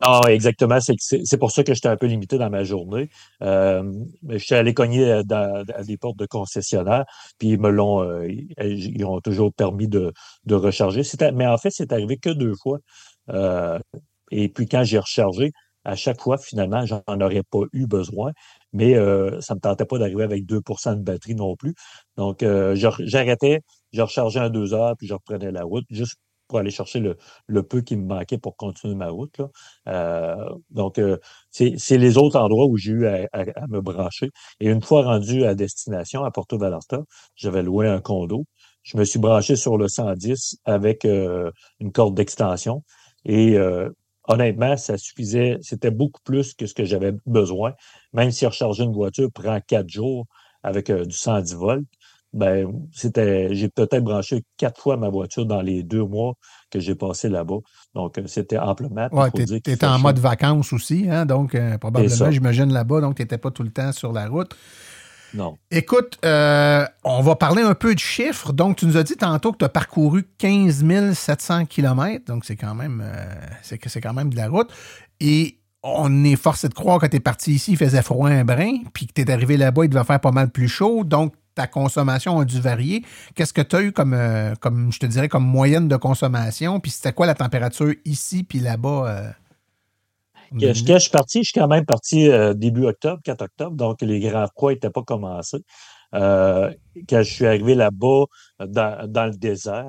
Ah, exactement. C'est pour ça que j'étais un peu limité dans ma journée. Euh, je suis allé cogner euh, à des portes de concessionnaires, puis ils me l'ont, euh, ils, ont toujours permis de, de recharger. Mais en fait, c'est arrivé que deux fois. Euh, et puis quand j'ai rechargé, à chaque fois, finalement, j'en aurais pas eu besoin, mais euh, ça me tentait pas d'arriver avec 2% de batterie non plus. Donc, j'arrêtais, je rechargeais en deux heures, puis je reprenais la route, juste pour aller chercher le, le peu qui me manquait pour continuer ma route. Là. Euh, donc, euh, c'est les autres endroits où j'ai eu à, à- à me brancher. Et une fois rendu à destination, à Porto Vallarta, j'avais loué un condo. Je me suis branché sur le 110 avec euh, une corde d'extension. Et euh, honnêtement, ça suffisait. C'était beaucoup plus que ce que j'avais besoin. Même si recharger une voiture prend quatre jours avec euh, du 110 volts, ben, c'était, j'ai peut-être branché quatre fois ma voiture dans les deux mois que j'ai passé là-bas. Donc, euh, c'était amplement. Ouais, tu étais en chaud. mode vacances aussi, hein? donc euh, probablement, j'imagine, là-bas, donc tu n'étais pas tout le temps sur la route. Non. Écoute, euh, on va parler un peu de chiffres. Donc, tu nous as dit tantôt que tu as parcouru 15 700 km, donc c'est quand même euh, c'est que c'est quand même de la route. Et on est forcé de croire que tu es parti ici, il faisait froid un brin, puis que tu es arrivé là-bas, il devait faire pas mal plus chaud. Donc, ta consommation a dû varier. Qu'est-ce que tu as eu comme, euh, comme, je te dirais, comme moyenne de consommation? Puis c'était quoi la température ici puis là-bas? euh? Quand je, quand je suis parti, je suis quand même parti euh, début octobre, 4 octobre, donc les grands froids n'étaient pas commencés. Quand je suis arrivé là-bas, dans, dans le désert,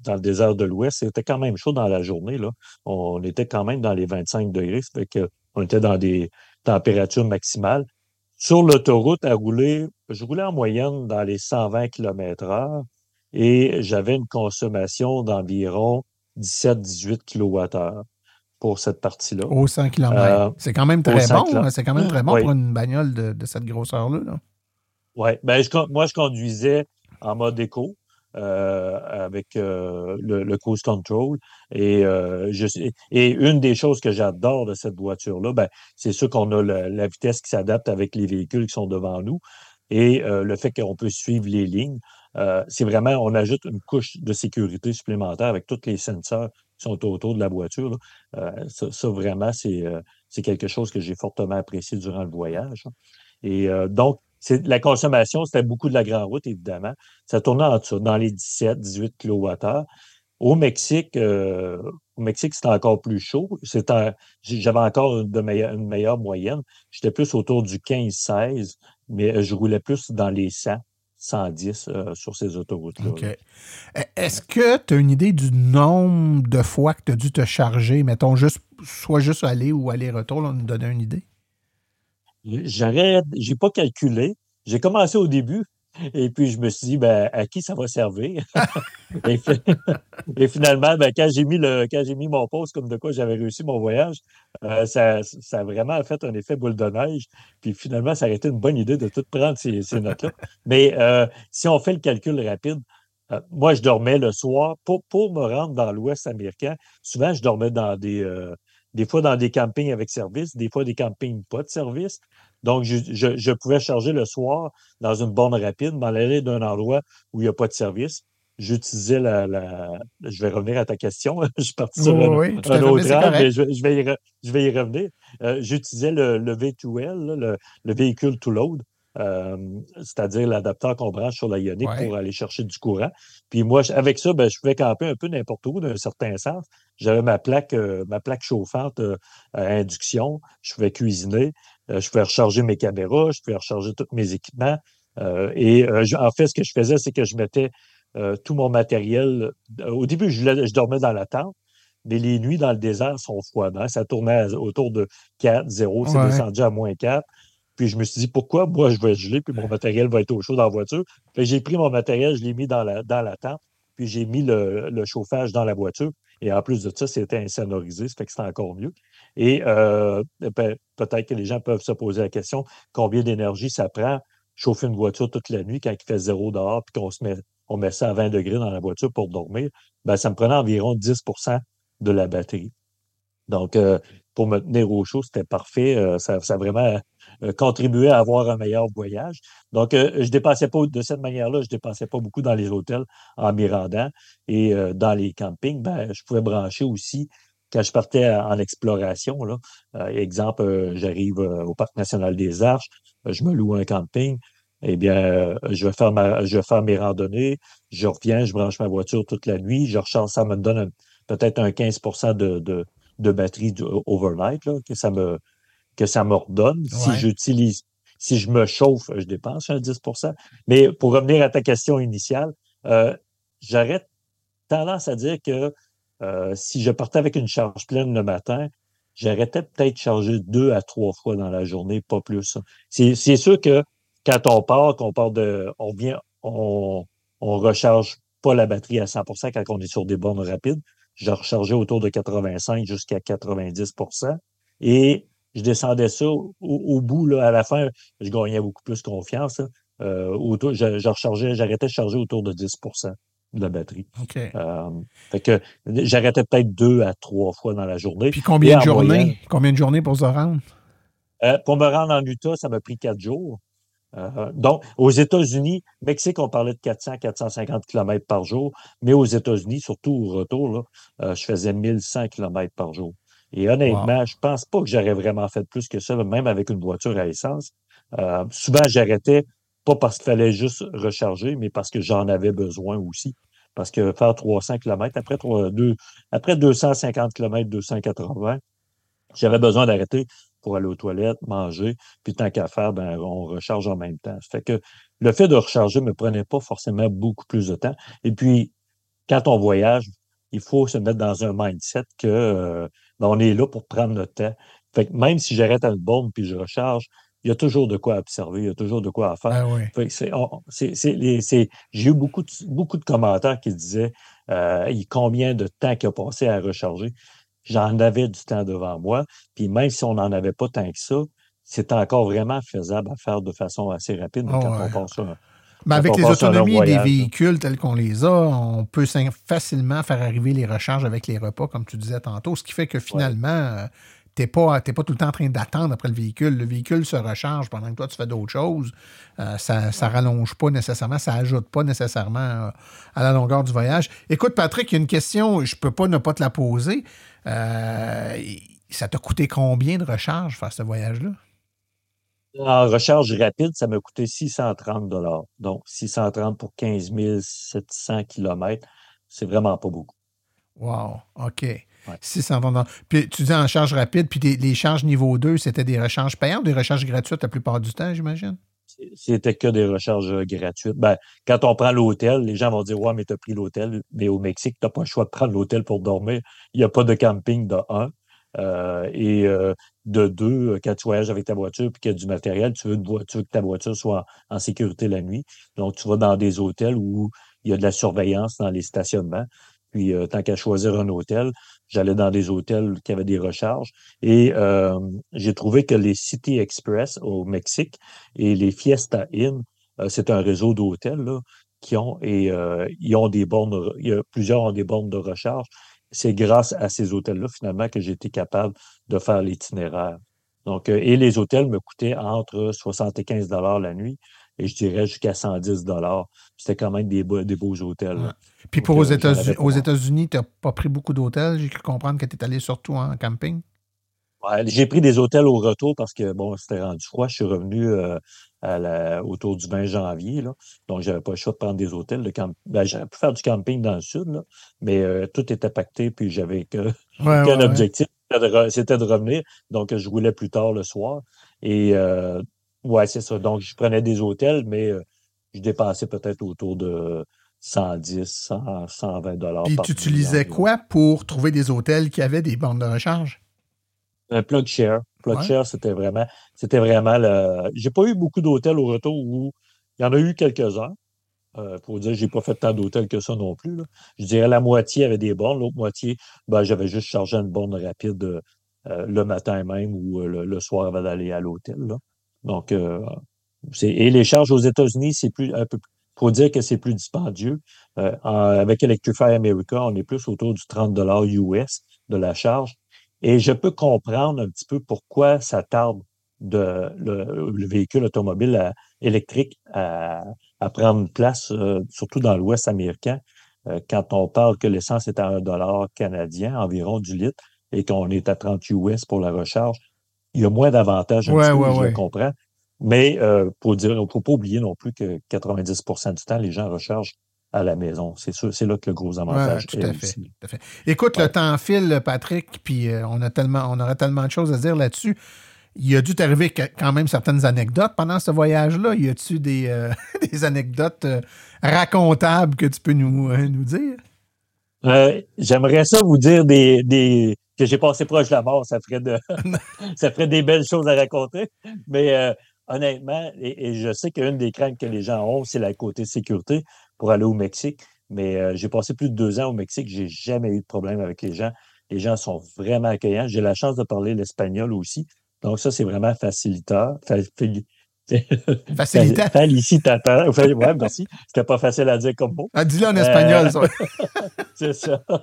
dans le désert de l'Ouest, c'était quand même chaud dans la journée. Là. On était quand même dans les 25 degrés, ça fait que on était dans des températures maximales. Sur l'autoroute, à rouler, je roulais en moyenne dans les 120 km heure et j'avais une consommation d'environ 17-18 kWh pour cette partie-là. Au 100 km. Euh, c'est quand même très 100 bon. hein, C'est quand même très bon Oui. pour une bagnole de, de cette grosseur-là. là. Oui, ben, moi, je conduisais en mode éco euh, avec euh, le, le cruise control. Et, euh, je, et une des choses que j'adore de cette voiture-là, ben, c'est sûr qu'on a la vitesse qui s'adapte avec les véhicules qui sont devant nous et euh, le fait qu'on peut suivre les lignes. Euh, c'est vraiment, on ajoute une couche de sécurité supplémentaire avec tous les sensors qui sont autour de la voiture. Euh, ça, ça, vraiment, c'est euh, c'est quelque chose que j'ai fortement apprécié durant le voyage. Et euh, donc, la consommation, c'était beaucoup de la grande route, évidemment. Ça tournait en dessous, dans les 17, 18 kWh. Au Mexique, euh, au Mexique, c'était encore plus chaud. J'avais encore une, de meilleure, une meilleure moyenne. J'étais plus autour du 15-16, mais euh, je roulais plus dans les 100, 110 euh, sur ces autoroutes-là. OK. E- Est-ce que tu as une idée du nombre de fois que tu as dû te charger, mettons, juste, soit juste aller ou aller-retour, là, nous donner une idée? J'aurais, j'ai pas calculé. J'ai commencé au début et puis je me suis dit, ben, à qui ça va servir? et, fi- et finalement, ben, quand j'ai mis mis mon poste comme de quoi j'avais réussi mon voyage, euh, ça, ça a vraiment fait un effet boule de neige. Puis finalement, ça aurait été une bonne idée de tout prendre ces, notes-là. Mais euh, si on fait le calcul rapide, euh, moi, je dormais le soir pour, pour me rendre dans l'Ouest américain. Souvent, je dormais dans des, des fois dans des campings avec service, des fois des campings pas de service. Donc, je, je, je pouvais charger le soir dans une borne rapide, m'en aller d'un endroit où il n'y a pas de service. J'utilisais la, la. Je vais revenir à ta question. je suis parti sur un, oui, autre mais je, je vais y, re- je vais y revenir. Euh, J'utilisais le, le V2L, là, le, le véhicule to load, euh, c'est-à-dire l'adapteur qu'on branche sur la Ioniq Ouais. pour aller chercher du courant. Puis moi, avec ça, ben, je pouvais camper un peu n'importe où, d'un certain sens. J'avais ma plaque, euh, ma plaque chauffante euh, à induction. Je pouvais cuisiner. Euh, je pouvais recharger mes caméras. Je pouvais recharger tous mes équipements. Euh, et euh, je- en fait, ce que je faisais, c'est que je mettais euh, tout mon matériel. Au début, je, dormais dans la tente. Mais les nuits dans le désert sont froides. hein. Ça tournait autour de 4, 0. C'est Ouais. descendu à moins 4. Puis je me suis dit, pourquoi moi je vais geler, puis mon matériel va être au chaud dans la voiture? J'ai pris mon matériel, je l'ai mis dans la, dans la tente, puis j'ai mis le, le chauffage dans la voiture. Et en plus de ça, c'était insonorisé, ça fait que c'était encore mieux. Et euh, pe- peut-être que les gens peuvent se poser la question, combien d'énergie ça prend chauffer une voiture toute la nuit quand il fait zéro dehors, puis qu'on se met on met ça à 20 degrés dans la voiture pour dormir, ben, ça me prenait environ 10% de la batterie. Donc, euh, pour me tenir au chaud, c'était parfait. Euh, ça, ça, vraiment euh, contribué à avoir un meilleur voyage. Donc, je dépensais pas de cette manière-là, je dépensais pas beaucoup dans les hôtels en m'y rendant. Et dans les campings, ben, je pouvais brancher aussi quand je partais en exploration. Là. exemple, j'arrive au Parc national des Arches, je me loue un camping. Eh bien, je vais faire ma, je vais faire mes randonnées, je reviens, je branche ma voiture toute la nuit, je recharge, ça me donne peut-être un 15 de, de, de batterie overnight là, que ça me que ça me redonne. Si j'utilise, si je me chauffe, je dépense un 10% Mais pour revenir à ta question initiale, euh, j'aurais tendance à dire que euh, si je partais avec une charge pleine le matin, j'arrêtais peut-être charger deux à trois fois dans la journée, pas plus. C'est sûr que quand on part, qu'on part de. On vient, on, on recharge pas la batterie à 100% quand on est sur des bornes rapides je rechargeais autour de 85 jusqu'à 90% Et je descendais ça au, bout, là, à la fin, je gagnais beaucoup plus confiance. Euh, je, rechargeais, j'arrêtais de charger autour de 10% de la batterie. Euh, fait que j'arrêtais peut-être deux à trois fois dans la journée. Puis combien de journées? combien de journées pour se rendre? Euh, pour me rendre en Utah, ça m'a pris quatre jours. Euh, donc, aux États-Unis, Mexique, on parlait de 400-450 km par jour, mais aux États-Unis, surtout au retour, là, euh, je faisais 1100 km par jour. Et honnêtement, je pense pas que j'aurais vraiment fait plus que ça, même avec une voiture à essence. Euh, souvent, j'arrêtais pas parce qu'il fallait juste recharger, mais parce que j'en avais besoin aussi. Parce que faire 300 km, après, 3, 2, après 250 km, 280, j'avais besoin d'arrêter pour aller aux toilettes, manger, puis tant qu'à faire, ben, on recharge en même temps. Ça fait que le fait de recharger ne me prenait pas forcément beaucoup plus de temps. Et puis, quand on voyage, il faut se mettre dans un mindset que euh, ben, on est là pour prendre notre temps. Fait que même si j'arrête à une borne puis je recharge, il y a toujours de quoi observer, il y a toujours de quoi à faire. J'ai eu beaucoup de, beaucoup de commentaires qui disaient euh, combien de temps qu'il a passé à recharger? J'en avais du temps devant moi. Puis même si on n'en avait pas tant que ça, c'est encore vraiment faisable à faire de façon assez rapide oh, quand on pense. Mais avec les autonomies des véhicules tels qu'on les a, on peut facilement faire arriver les recharges avec les repas, comme tu disais tantôt, ce qui fait que finalement, euh, tu n'es pas, pas tout le temps en train d'attendre après le véhicule. Le véhicule se recharge pendant que toi, tu fais d'autres choses. Euh, ça ne rallonge pas nécessairement, ça ajoute pas nécessairement euh, à la longueur du voyage. Écoute, Patrick, il y a une question, je ne peux pas ne pas te la poser. Euh, ça t'a coûté combien de recharge faire ce voyage-là? En recharge rapide, ça m'a coûté 630 Donc, 630 pour 15 700 km, c'est vraiment pas beaucoup. Wow, OK. 630 Puis tu dis en charge rapide, puis les charges niveau 2, c'était des recharges payantes des recharges gratuites la plupart du temps, j'imagine? C'était que des recharges gratuites. Ben, quand on prend l'hôtel, les gens vont dire Ouais, mais tu as pris l'hôtel. Mais au Mexique, tu n'as pas le choix de prendre l'hôtel pour dormir. Il n'y a pas de camping de un. Euh, et euh, de deux, quand tu voyages avec ta voiture et qu'il y a du matériel, tu veux, que ta voiture soit en, sécurité la nuit. Donc, tu vas dans des hôtels où il y a de la surveillance dans les stationnements. Puis, euh, tant qu'à choisir un hôtel, j'allais dans des hôtels qui avaient des recharges. Et euh, j'ai trouvé que les City Express au Mexique et les Fiesta Inn, euh, c'est un réseau d'hôtels qui ont et ils ont des bornes, plusieurs ont des bornes de recharge. C'est grâce à ces hôtels-là, finalement, que j'ai été capable de faire l'itinéraire. Donc, et les hôtels me coûtaient entre 75 la nuit et je dirais jusqu'à 110 C'était quand même des, beaux, des beaux hôtels. Puis pour aux euh, États-Unis, tu n'as pas pris beaucoup d'hôtels? J'ai cru comprendre que tu es allé surtout en camping. Ouais, j'ai pris des hôtels au retour parce que bon, c'était rendu froid. Je suis revenu euh, autour du 20 janvier. Là. Donc, j'avais pas le choix de prendre des hôtels. De camp... Ben, j'aurais pu faire du camping dans le sud, là, mais euh, tout était pacté, puis j'avais que, qu'un objectif, c'était de, revenir. Donc, je roulais plus tard le soir. Et Ouais, c'est ça. Donc, je prenais des hôtels, mais euh, je dépensais peut-être autour de 110, 100, 120 dollars. Puis tu utilisais quoi pour trouver des hôtels qui avaient des bandes de recharge? Un plug share. Plug share, c'était vraiment, c'était vraiment le. J'ai pas eu beaucoup d'hôtels au retour où il y en a eu quelques-uns. Euh, pour dire, j'ai pas fait tant d'hôtels que ça non plus. Je dirais la moitié avait des bornes, l'autre moitié, ben, j'avais juste chargé une borne rapide euh, le matin même ou le, le, soir avant d'aller à l'hôtel. Donc, euh, et les charges aux États-Unis, c'est plus un peu faut dire que c'est plus dispendieux. Euh, avec Electrify America, on est plus autour du 30 US de la charge. Et je peux comprendre un petit peu pourquoi ça tarde de le, véhicule automobile électrique à, prendre place, euh, surtout dans l'Ouest américain, euh, quand on parle que l'essence est à un dollar canadien, environ du litre, et qu'on est à 30 US pour la recharge. Il y a moins d'avantages, je le comprends. Mais euh, pour dire, il ne faut pas oublier non plus que 90% du temps, les gens rechargent à la maison. C'est sûr, c'est là que le gros avantage tout, à fait, tout à fait. Écoute, le temps file, Patrick, puis euh, on a tellement, on aurait tellement de choses à dire là-dessus. Il a dû t'arriver quand même certaines anecdotes pendant ce voyage-là. Y a-tu des, euh, des anecdotes racontables que tu peux nous, nous dire? J'aimerais ça vous dire des, des que j'ai passé proche de la mort. Ça ferait, de, ça ferait des belles choses à raconter. Mais honnêtement, et, je sais qu'une des craintes que les gens ont, c'est la côté sécurité pour aller au Mexique. Mais euh, j'ai passé plus de deux ans au Mexique, j'ai jamais eu de problème avec les gens. Les gens sont vraiment accueillants. J'ai la chance de parler l'espagnol aussi. Donc, ça, c'est vraiment faciliteur. Facilitateur. Félicitateur. Oui, merci. C'était pas facile à dire comme mot. Ah, dis-le en espagnol, ça. c'est ça.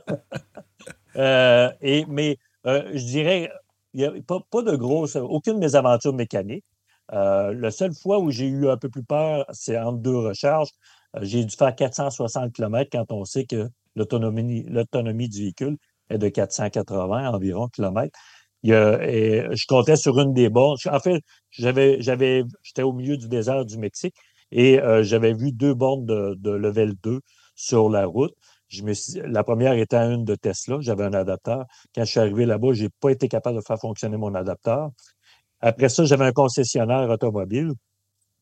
Euh, et, mais euh, je dirais, il n'y a pas, pas, de grosse, aucune de mes aventures mécaniques. Euh, la seule fois où j'ai eu un peu plus peur, c'est entre deux recharges. Euh, j'ai dû faire 460 km quand on sait que l'autonomie, du véhicule est de 480 environ kilomètres. et je comptais sur une des bornes. En fait, j'avais, j'avais, j'étais au milieu du désert du Mexique et euh, j'avais vu deux bornes de, level 2 sur la route. Je me la première étant une de Tesla, j'avais un adapteur. Quand je suis arrivé là-bas, je n'ai pas été capable de faire fonctionner mon adapteur. Après ça, j'avais un concessionnaire automobile.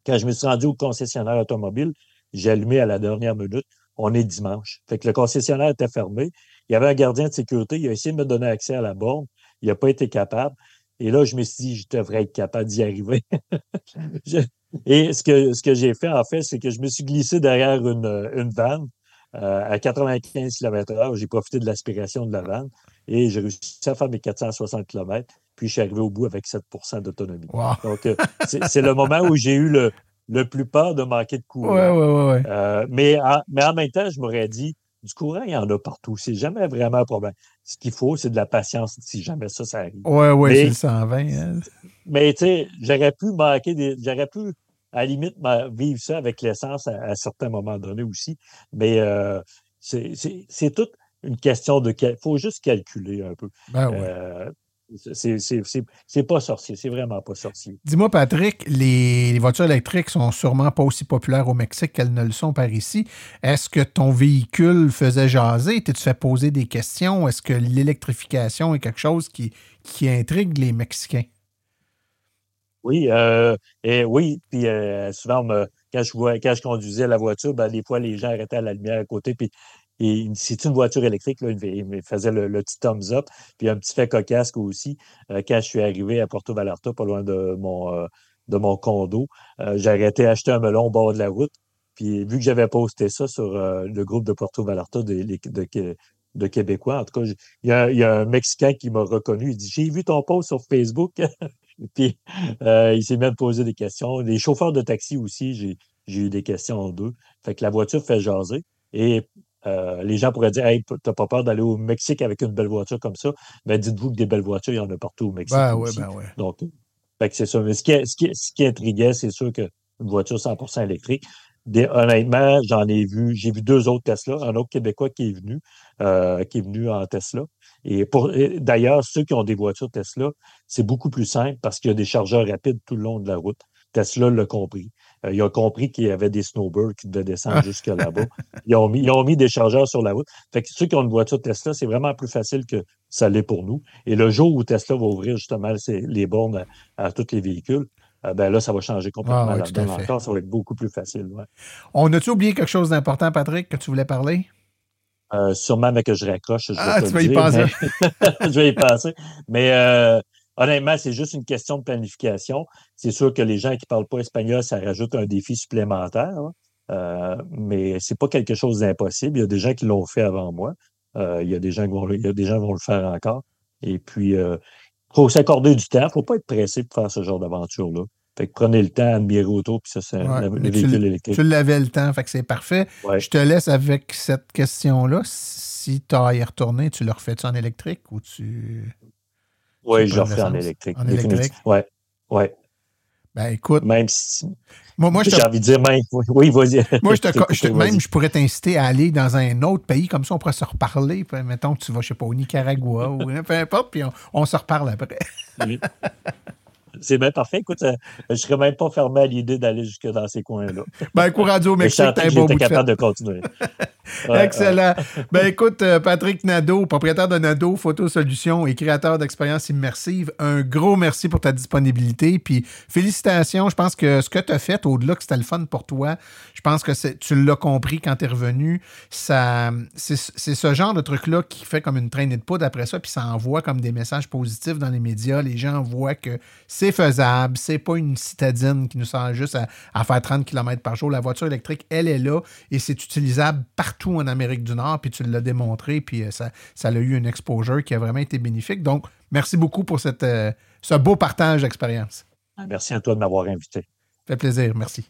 Quand je me suis rendu au concessionnaire automobile, j'ai allumé à la dernière minute. On est dimanche. Fait que le concessionnaire était fermé. Il y avait un gardien de sécurité. Il a essayé de me donner accès à la borne. Il n'a pas été capable. Et là, je me suis dit, je devrais être capable d'y arriver. Et ce que, ce que j'ai fait, en fait, c'est que je me suis glissé derrière une, une vanne euh, à 95 km/h. J'ai profité de l'aspiration de la vanne et j'ai réussi à faire mes 460 km. Puis je suis arrivé au bout avec 7% d'autonomie. Donc, euh, c'est le moment où j'ai eu le, le plus peur de manquer de courant. Euh, mais, en, mais en même temps, je m'aurais dit, du courant, il y en a partout. C'est jamais vraiment un problème. Ce qu'il faut, c'est de la patience si jamais ça, ça arrive. Oui, oui, c'est le 120. Hein. Mais tu sais, j'aurais pu manquer des. J'aurais pu, à la limite, vivre ça avec l'essence à, certains moments donnés aussi. Mais euh, c'est toute une question de. Il faut juste calculer un peu. Ben euh, c'est pas sorcier, c'est vraiment pas sorcier. Dis-moi, Patrick, les, voitures électriques sont sûrement pas aussi populaires au Mexique qu'elles ne le sont par ici. Est-ce que ton véhicule faisait jaser? T'es-tu fait poser des questions? Est-ce que l'électrification est quelque chose qui, qui intrigue les Mexicains? Oui, euh, et oui, puis euh, souvent, quand, je vois, quand je conduisais la voiture, ben, des fois, les gens arrêtaient à la lumière à côté, puis et c'est une voiture électrique, là, il me faisait le, petit thumbs up. Puis un petit fait cocasse aussi, euh, quand je suis arrivé à Porto Vallarta, pas loin de mon, euh, de mon condo, euh, j'ai arrêté acheter un melon au bord de la route. Puis vu que j'avais posté ça sur le groupe de Porto Vallarta de, de, de, Québécois, en tout cas, il y a, y a un Mexicain qui m'a reconnu. Il dit J'ai vu ton post sur Facebook. puis il s'est même posé des questions. Les chauffeurs de taxi aussi, j'ai eu des questions en deux. Fait que la voiture fait jaser. Et euh, les gens pourraient dire Hey, t'as pas peur d'aller au Mexique avec une belle voiture comme ça? Mais dites-vous que des belles voitures, il y en a partout au Mexique. Ben ouais, ben ouais. Donc, c'est ça. Mais ce qui, ce qui, intriguait, c'est sûr qu'une voiture 100% électrique. honnêtement, j'en ai vu, j'ai vu deux autres Tesla, un autre Québécois qui est venu, euh, qui est venu en Tesla. Et pour d'ailleurs, ceux qui ont des voitures Tesla, c'est beaucoup plus simple parce qu'il y a des chargeurs rapides tout le long de la route. Tesla l'a compris. Euh, il a compris qu'il y avait des snowbirds qui devaient descendre jusque là-bas. Ils ont, mis, ils ont mis des chargeurs sur la route. Fait que ceux qui ont une voiture Tesla, c'est vraiment plus facile que ça l'est pour nous. Et le jour où Tesla va ouvrir justement les bornes à, tous les véhicules, euh, ben là, ça va changer complètement ah, là Encore, ça va être beaucoup plus facile. On a-tu oublié quelque chose d'important, Patrick, que tu voulais parler? Euh, sûrement, mais que je raccroche. Je ah, tu vas y passer. je vais y passer. Mais honnêtement, c'est juste une question de planification. C'est sûr que les gens qui ne parlent pas espagnol, ça rajoute un défi supplémentaire. Hein. Euh, mais c'est pas quelque chose d'impossible. Il y a des gens qui l'ont fait avant moi. Euh, il, y a des gens qui vont, il y a des gens qui vont le faire encore. Et puis, il euh, faut s'accorder du temps. Il ne faut pas être pressé pour faire ce genre d'aventure-là. Fait que prenez le temps, admirez autour, puis ça, c'est Ouais, le, tu, véhicule électrique. tu l'avais le temps, fait que c'est parfait. Ouais. Je te laisse avec cette question-là. Si tu as à y retourner, tu le refais-tu en électrique ou tu. Oui, je refais en électrique. En électrique? Ouais. Ouais. Ben écoute, Même si. moi, moi J'ai envie de dire, même. Oui, oui, vas-y. Moi, je te, te- même, je pourrais t'inciter à aller dans un autre pays, comme ça, on pourrait se reparler. Puis, mettons que tu vas, je sais pas, au Nicaragua ou peu importe, puis on, on se reparle après. Oui. C'est bien parfait. Écoute, euh, je ne serais même pas fermé à l'idée d'aller jusque dans ces coins-là. Ben, Mais je Mexique, bout de capable de continuer. Ouais, Excellent. Ben écoute, euh, Patrick Nadeau, propriétaire de Nadeau Photo Solutions et créateur d'expériences immersives, un gros merci pour ta disponibilité. Puis félicitations. Je pense que ce que tu as fait, au-delà que c'était le fun pour toi, je pense que tu l'as compris quand tu es revenu. Ça, c'est ce genre de truc-là qui fait comme une traînée de poudre après ça, puis ça envoie comme des messages positifs dans les médias. Les gens voient que c'est faisable, c'est pas une citadine qui nous sert juste à, à faire 30 km par jour. La voiture électrique, elle est là et c'est utilisable partout en Amérique du Nord, puis tu l'as démontré, puis euh, ça, ça a eu une exposure qui a vraiment été bénéfique. Donc, merci beaucoup pour cette, euh, ce beau partage d'expérience. Merci à toi de m'avoir invité. Ça fait plaisir, merci.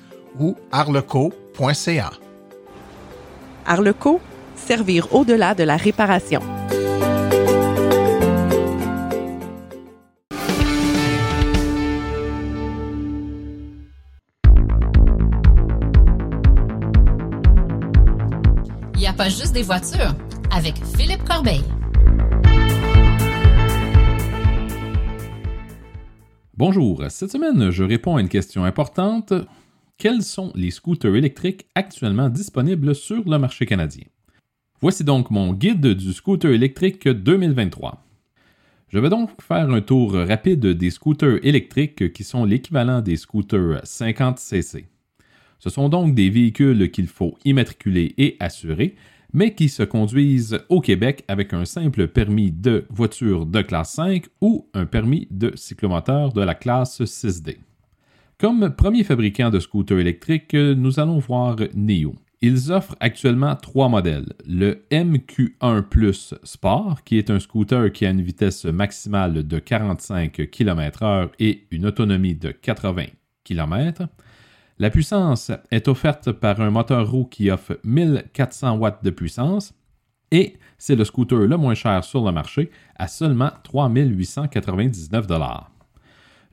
ou arleco.ca. Arleco, servir au-delà de la réparation. Il n'y a pas juste des voitures avec Philippe Corbeil. Bonjour, cette semaine, je réponds à une question importante. Quels sont les scooters électriques actuellement disponibles sur le marché canadien? Voici donc mon guide du scooter électrique 2023. Je vais donc faire un tour rapide des scooters électriques qui sont l'équivalent des scooters 50cc. Ce sont donc des véhicules qu'il faut immatriculer et assurer, mais qui se conduisent au Québec avec un simple permis de voiture de classe 5 ou un permis de cyclomoteur de la classe 6D. Comme premier fabricant de scooters électriques, nous allons voir NIO. Ils offrent actuellement trois modèles. Le MQ1 Plus Sport, qui est un scooter qui a une vitesse maximale de 45 km/h et une autonomie de 80 km. La puissance est offerte par un moteur roue qui offre 1400 watts de puissance et c'est le scooter le moins cher sur le marché à seulement 3899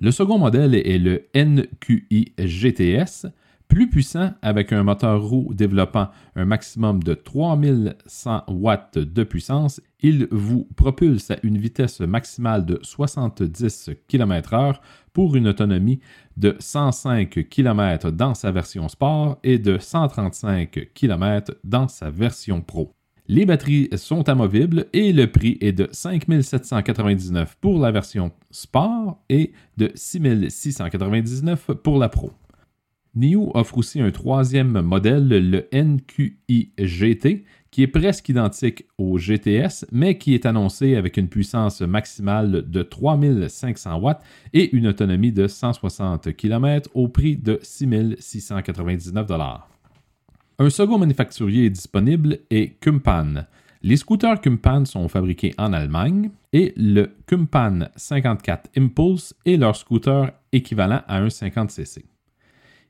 Le second modèle est le NQI GTS, plus puissant avec un moteur roue développant un maximum de 3100 watts de puissance. Il vous propulse à une vitesse maximale de 70 km/h pour une autonomie de 105 km dans sa version sport et de 135 km dans sa version pro. Les batteries sont amovibles et le prix est de 5 799 pour la version sport et de 6 699 pour la pro. NIO offre aussi un troisième modèle, le NQI GT, qui est presque identique au GTS, mais qui est annoncé avec une puissance maximale de 3500 watts et une autonomie de 160 km au prix de 6699 Un second manufacturier disponible est Kumpan. Les scooters Kumpan sont fabriqués en Allemagne et le Kumpan 54 Impulse est leur scooter équivalent à un 50cc.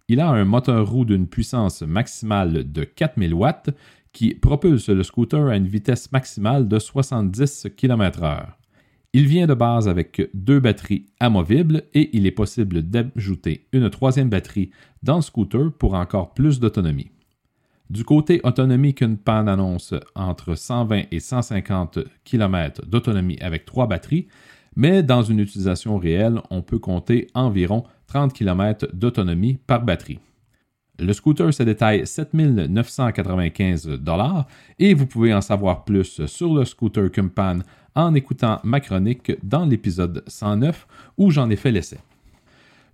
Il a un moteur roue d'une puissance maximale de 4000 watts qui propulse le scooter à une vitesse maximale de 70 km/h. Il vient de base avec deux batteries amovibles et il est possible d'ajouter une troisième batterie dans le scooter pour encore plus d'autonomie. Du côté autonomie qu'une panne annonce entre 120 et 150 km d'autonomie avec trois batteries, mais dans une utilisation réelle, on peut compter environ 30 km d'autonomie par batterie. Le scooter se détaille 7995 et vous pouvez en savoir plus sur le scooter Kumpan en écoutant ma chronique dans l'épisode 109 où j'en ai fait l'essai.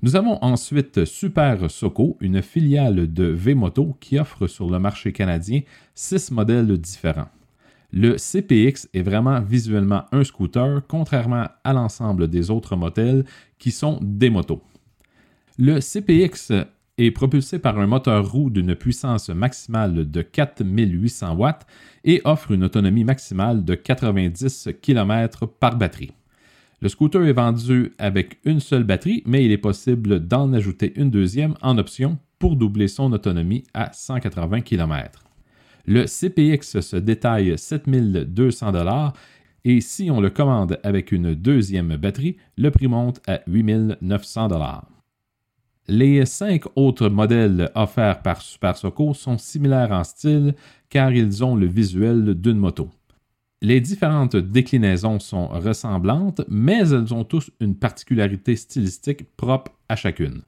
Nous avons ensuite Super Soco, une filiale de V-Moto qui offre sur le marché canadien six modèles différents. Le CPX est vraiment visuellement un scooter, contrairement à l'ensemble des autres modèles qui sont des motos. Le CPX est propulsé par un moteur roue d'une puissance maximale de 4800 watts et offre une autonomie maximale de 90 km par batterie. Le scooter est vendu avec une seule batterie, mais il est possible d'en ajouter une deuxième en option pour doubler son autonomie à 180 km. Le CPX se détaille 7200 et si on le commande avec une deuxième batterie, le prix monte à 8900 les cinq autres modèles offerts par Super Soco sont similaires en style car ils ont le visuel d'une moto. Les différentes déclinaisons sont ressemblantes, mais elles ont tous une particularité stylistique propre à chacune.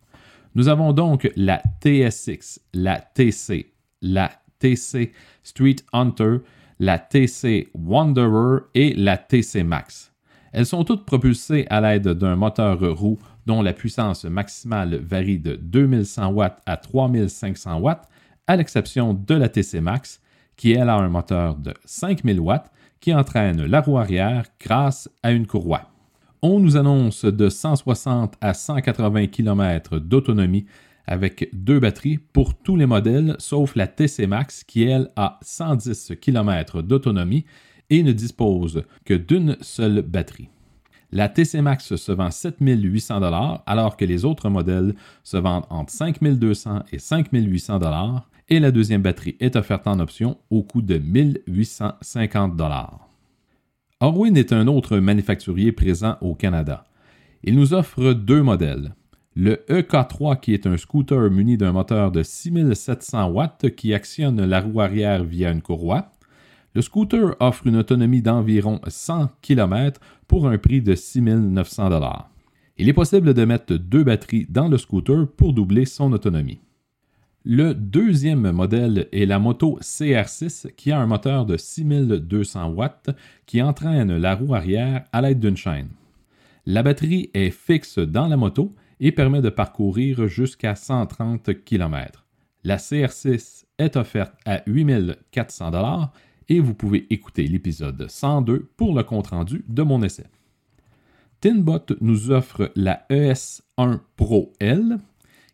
Nous avons donc la TSX, la TC, la TC Street Hunter, la TC Wanderer et la TC Max. Elles sont toutes propulsées à l'aide d'un moteur roue dont la puissance maximale varie de 2100 watts à 3500 watts, à l'exception de la TC Max, qui elle a un moteur de 5000 watts qui entraîne la roue arrière grâce à une courroie. On nous annonce de 160 à 180 km d'autonomie avec deux batteries pour tous les modèles sauf la TC Max qui elle a 110 km d'autonomie et ne dispose que d'une seule batterie. La TC Max se vend 7800 alors que les autres modèles se vendent entre 5200 et 5800 et la deuxième batterie est offerte en option au coût de 1850 Orwin est un autre manufacturier présent au Canada. Il nous offre deux modèles. Le EK3 qui est un scooter muni d'un moteur de 6700 watts qui actionne la roue arrière via une courroie. Le scooter offre une autonomie d'environ 100 km pour un prix de 6900 Il est possible de mettre deux batteries dans le scooter pour doubler son autonomie. Le deuxième modèle est la moto CR6 qui a un moteur de 6200 watts qui entraîne la roue arrière à l'aide d'une chaîne. La batterie est fixe dans la moto et permet de parcourir jusqu'à 130 km. La CR6 est offerte à 8400 et vous pouvez écouter l'épisode 102 pour le compte-rendu de mon essai. Tinbot nous offre la ES1 Pro L,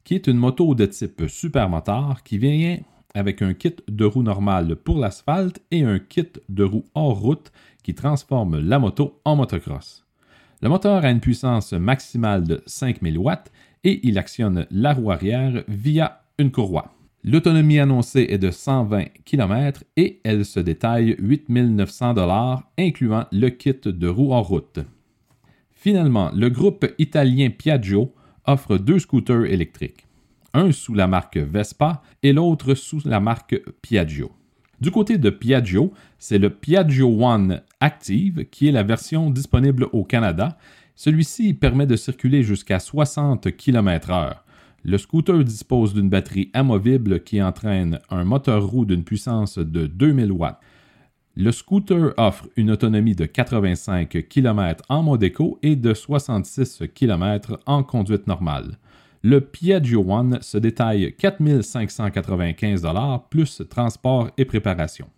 qui est une moto de type supermoteur qui vient avec un kit de roues normales pour l'asphalte et un kit de roues hors route qui transforme la moto en motocross. Le moteur a une puissance maximale de 5000 watts et il actionne la roue arrière via une courroie. L'autonomie annoncée est de 120 km et elle se détaille 8900 incluant le kit de roues en route. Finalement, le groupe italien Piaggio offre deux scooters électriques, un sous la marque Vespa et l'autre sous la marque Piaggio. Du côté de Piaggio, c'est le Piaggio One Active qui est la version disponible au Canada. Celui-ci permet de circuler jusqu'à 60 km/h. Le scooter dispose d'une batterie amovible qui entraîne un moteur roue d'une puissance de 2000 watts. Le scooter offre une autonomie de 85 km en mode éco et de 66 km en conduite normale. Le Piaggio One se détaille 4595 plus transport et préparation.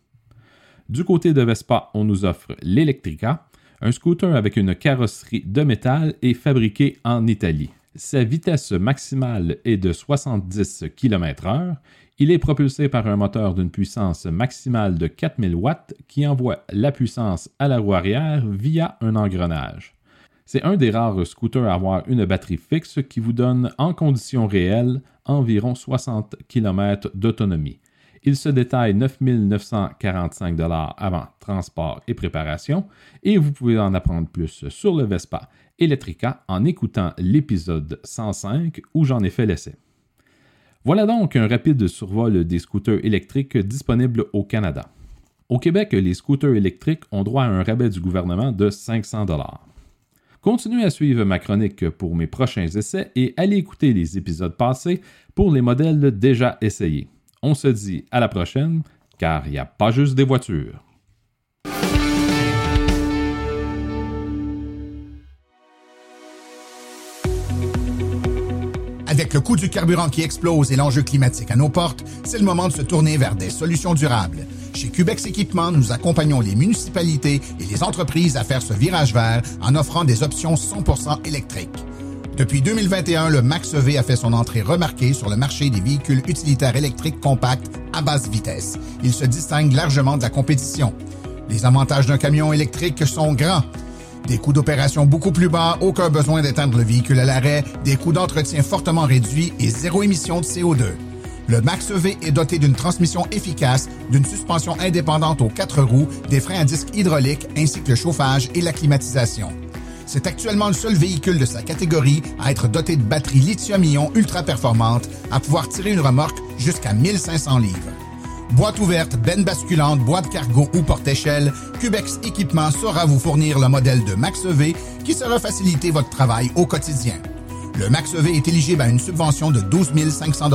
Du côté de Vespa, on nous offre l'Electrica, un scooter avec une carrosserie de métal et fabriqué en Italie. Sa vitesse maximale est de 70 km/h. Il est propulsé par un moteur d'une puissance maximale de 4000 watts qui envoie la puissance à la roue arrière via un engrenage. C'est un des rares scooters à avoir une batterie fixe qui vous donne en conditions réelles environ 60 km d'autonomie. Il se détaille 9 945 avant transport et préparation et vous pouvez en apprendre plus sur le Vespa Electrica en écoutant l'épisode 105 où j'en ai fait l'essai. Voilà donc un rapide survol des scooters électriques disponibles au Canada. Au Québec, les scooters électriques ont droit à un rabais du gouvernement de 500 Continuez à suivre ma chronique pour mes prochains essais et allez écouter les épisodes passés pour les modèles déjà essayés. On se dit à la prochaine, car il n'y a pas juste des voitures. Avec le coût du carburant qui explose et l'enjeu climatique à nos portes, c'est le moment de se tourner vers des solutions durables. Chez Cubex Équipement, nous accompagnons les municipalités et les entreprises à faire ce virage vert en offrant des options 100% électriques. Depuis 2021, le Max-EV a fait son entrée remarquée sur le marché des véhicules utilitaires électriques compacts à basse vitesse. Il se distingue largement de la compétition. Les avantages d'un camion électrique sont grands. Des coûts d'opération beaucoup plus bas, aucun besoin d'éteindre le véhicule à l'arrêt, des coûts d'entretien fortement réduits et zéro émission de CO2. Le Max-EV est doté d'une transmission efficace, d'une suspension indépendante aux quatre roues, des freins à disque hydrauliques ainsi que le chauffage et la climatisation. C'est actuellement le seul véhicule de sa catégorie à être doté de batteries lithium-ion ultra performantes, à pouvoir tirer une remorque jusqu'à 1500 livres. Boîte ouverte, benne basculante, boîte cargo ou porte-échelle, Cubex Équipement saura vous fournir le modèle de Max-EV qui saura faciliter votre travail au quotidien. Le Max-EV est éligible à une subvention de 12 500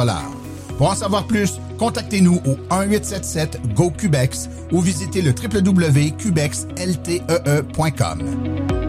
pour en savoir plus, contactez-nous au 1-877-GO-CUBEX ou visitez le www.cubexltee.com.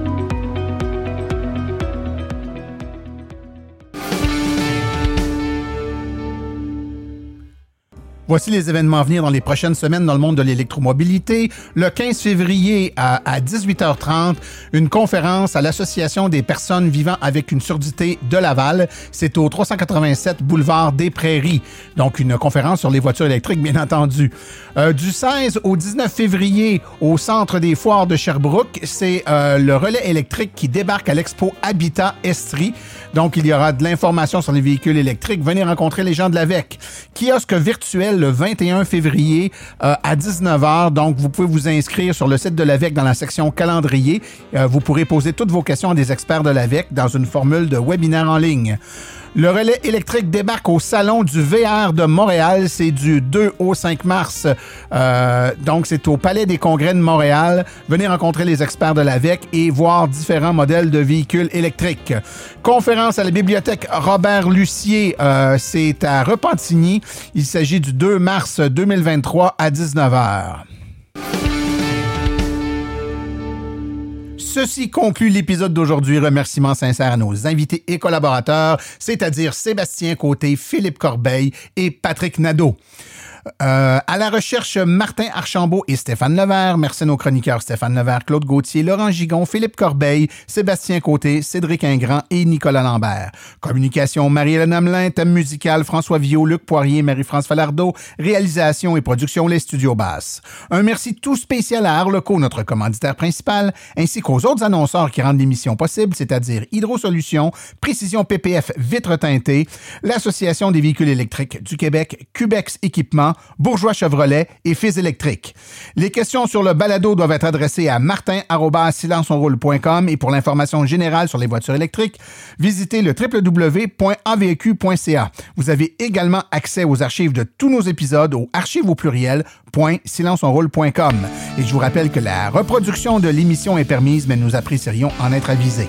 Voici les événements à venir dans les prochaines semaines dans le monde de l'électromobilité. Le 15 février à, 18h30, une conférence à l'Association des personnes vivant avec une surdité de Laval. C'est au 387 boulevard des Prairies. Donc une conférence sur les voitures électriques, bien entendu. Euh, du 16 au 19 février, au Centre des foires de Sherbrooke, c'est euh, le relais électrique qui débarque à l'expo Habitat Estrie. Donc il y aura de l'information sur les véhicules électriques. Venez rencontrer les gens de l'AVEC. Kiosque virtuel le 21 février euh, à 19h. Donc, vous pouvez vous inscrire sur le site de l'AVEC dans la section calendrier. Euh, vous pourrez poser toutes vos questions à des experts de l'AVEC dans une formule de webinaire en ligne. Le relais électrique débarque au Salon du VR de Montréal. C'est du 2 au 5 mars. Euh, donc, c'est au Palais des Congrès de Montréal. Venez rencontrer les experts de l'AVEC et voir différents modèles de véhicules électriques. Conférence à la bibliothèque Robert Lucier. Euh, c'est à Repentigny. Il s'agit du 2 mars 2023 à 19h. Ceci conclut l'épisode d'aujourd'hui. Remerciements sincères à nos invités et collaborateurs, c'est-à-dire Sébastien Côté, Philippe Corbeil et Patrick Nadeau. Euh, à la recherche, Martin Archambault et Stéphane Levert. Merci nos chroniqueurs Stéphane Levert, Claude Gauthier, Laurent Gigon, Philippe Corbeil, Sébastien Côté, Cédric Ingrand et Nicolas Lambert. Communication, Marie-Hélène Hamelin. Thème musical, François Viau, Luc Poirier, Marie-France Falardeau. Réalisation et production, les studios basses. Un merci tout spécial à Arleco, notre commanditaire principal, ainsi qu'aux autres annonceurs qui rendent l'émission possible, c'est-à-dire Hydro Solutions, Précision PPF Vitre teintée, l'Association des véhicules électriques du Québec, Cubex Équipement, Bourgeois Chevrolet et Fils électrique. Les questions sur le balado doivent être adressées à martin.silenceonroule.com et pour l'information générale sur les voitures électriques, visitez le www.avq.ca. Vous avez également accès aux archives de tous nos épisodes au archives au pluriel .silenceonroule.com. Et je vous rappelle que la reproduction de l'émission est permise, mais nous apprécierions en être avisés.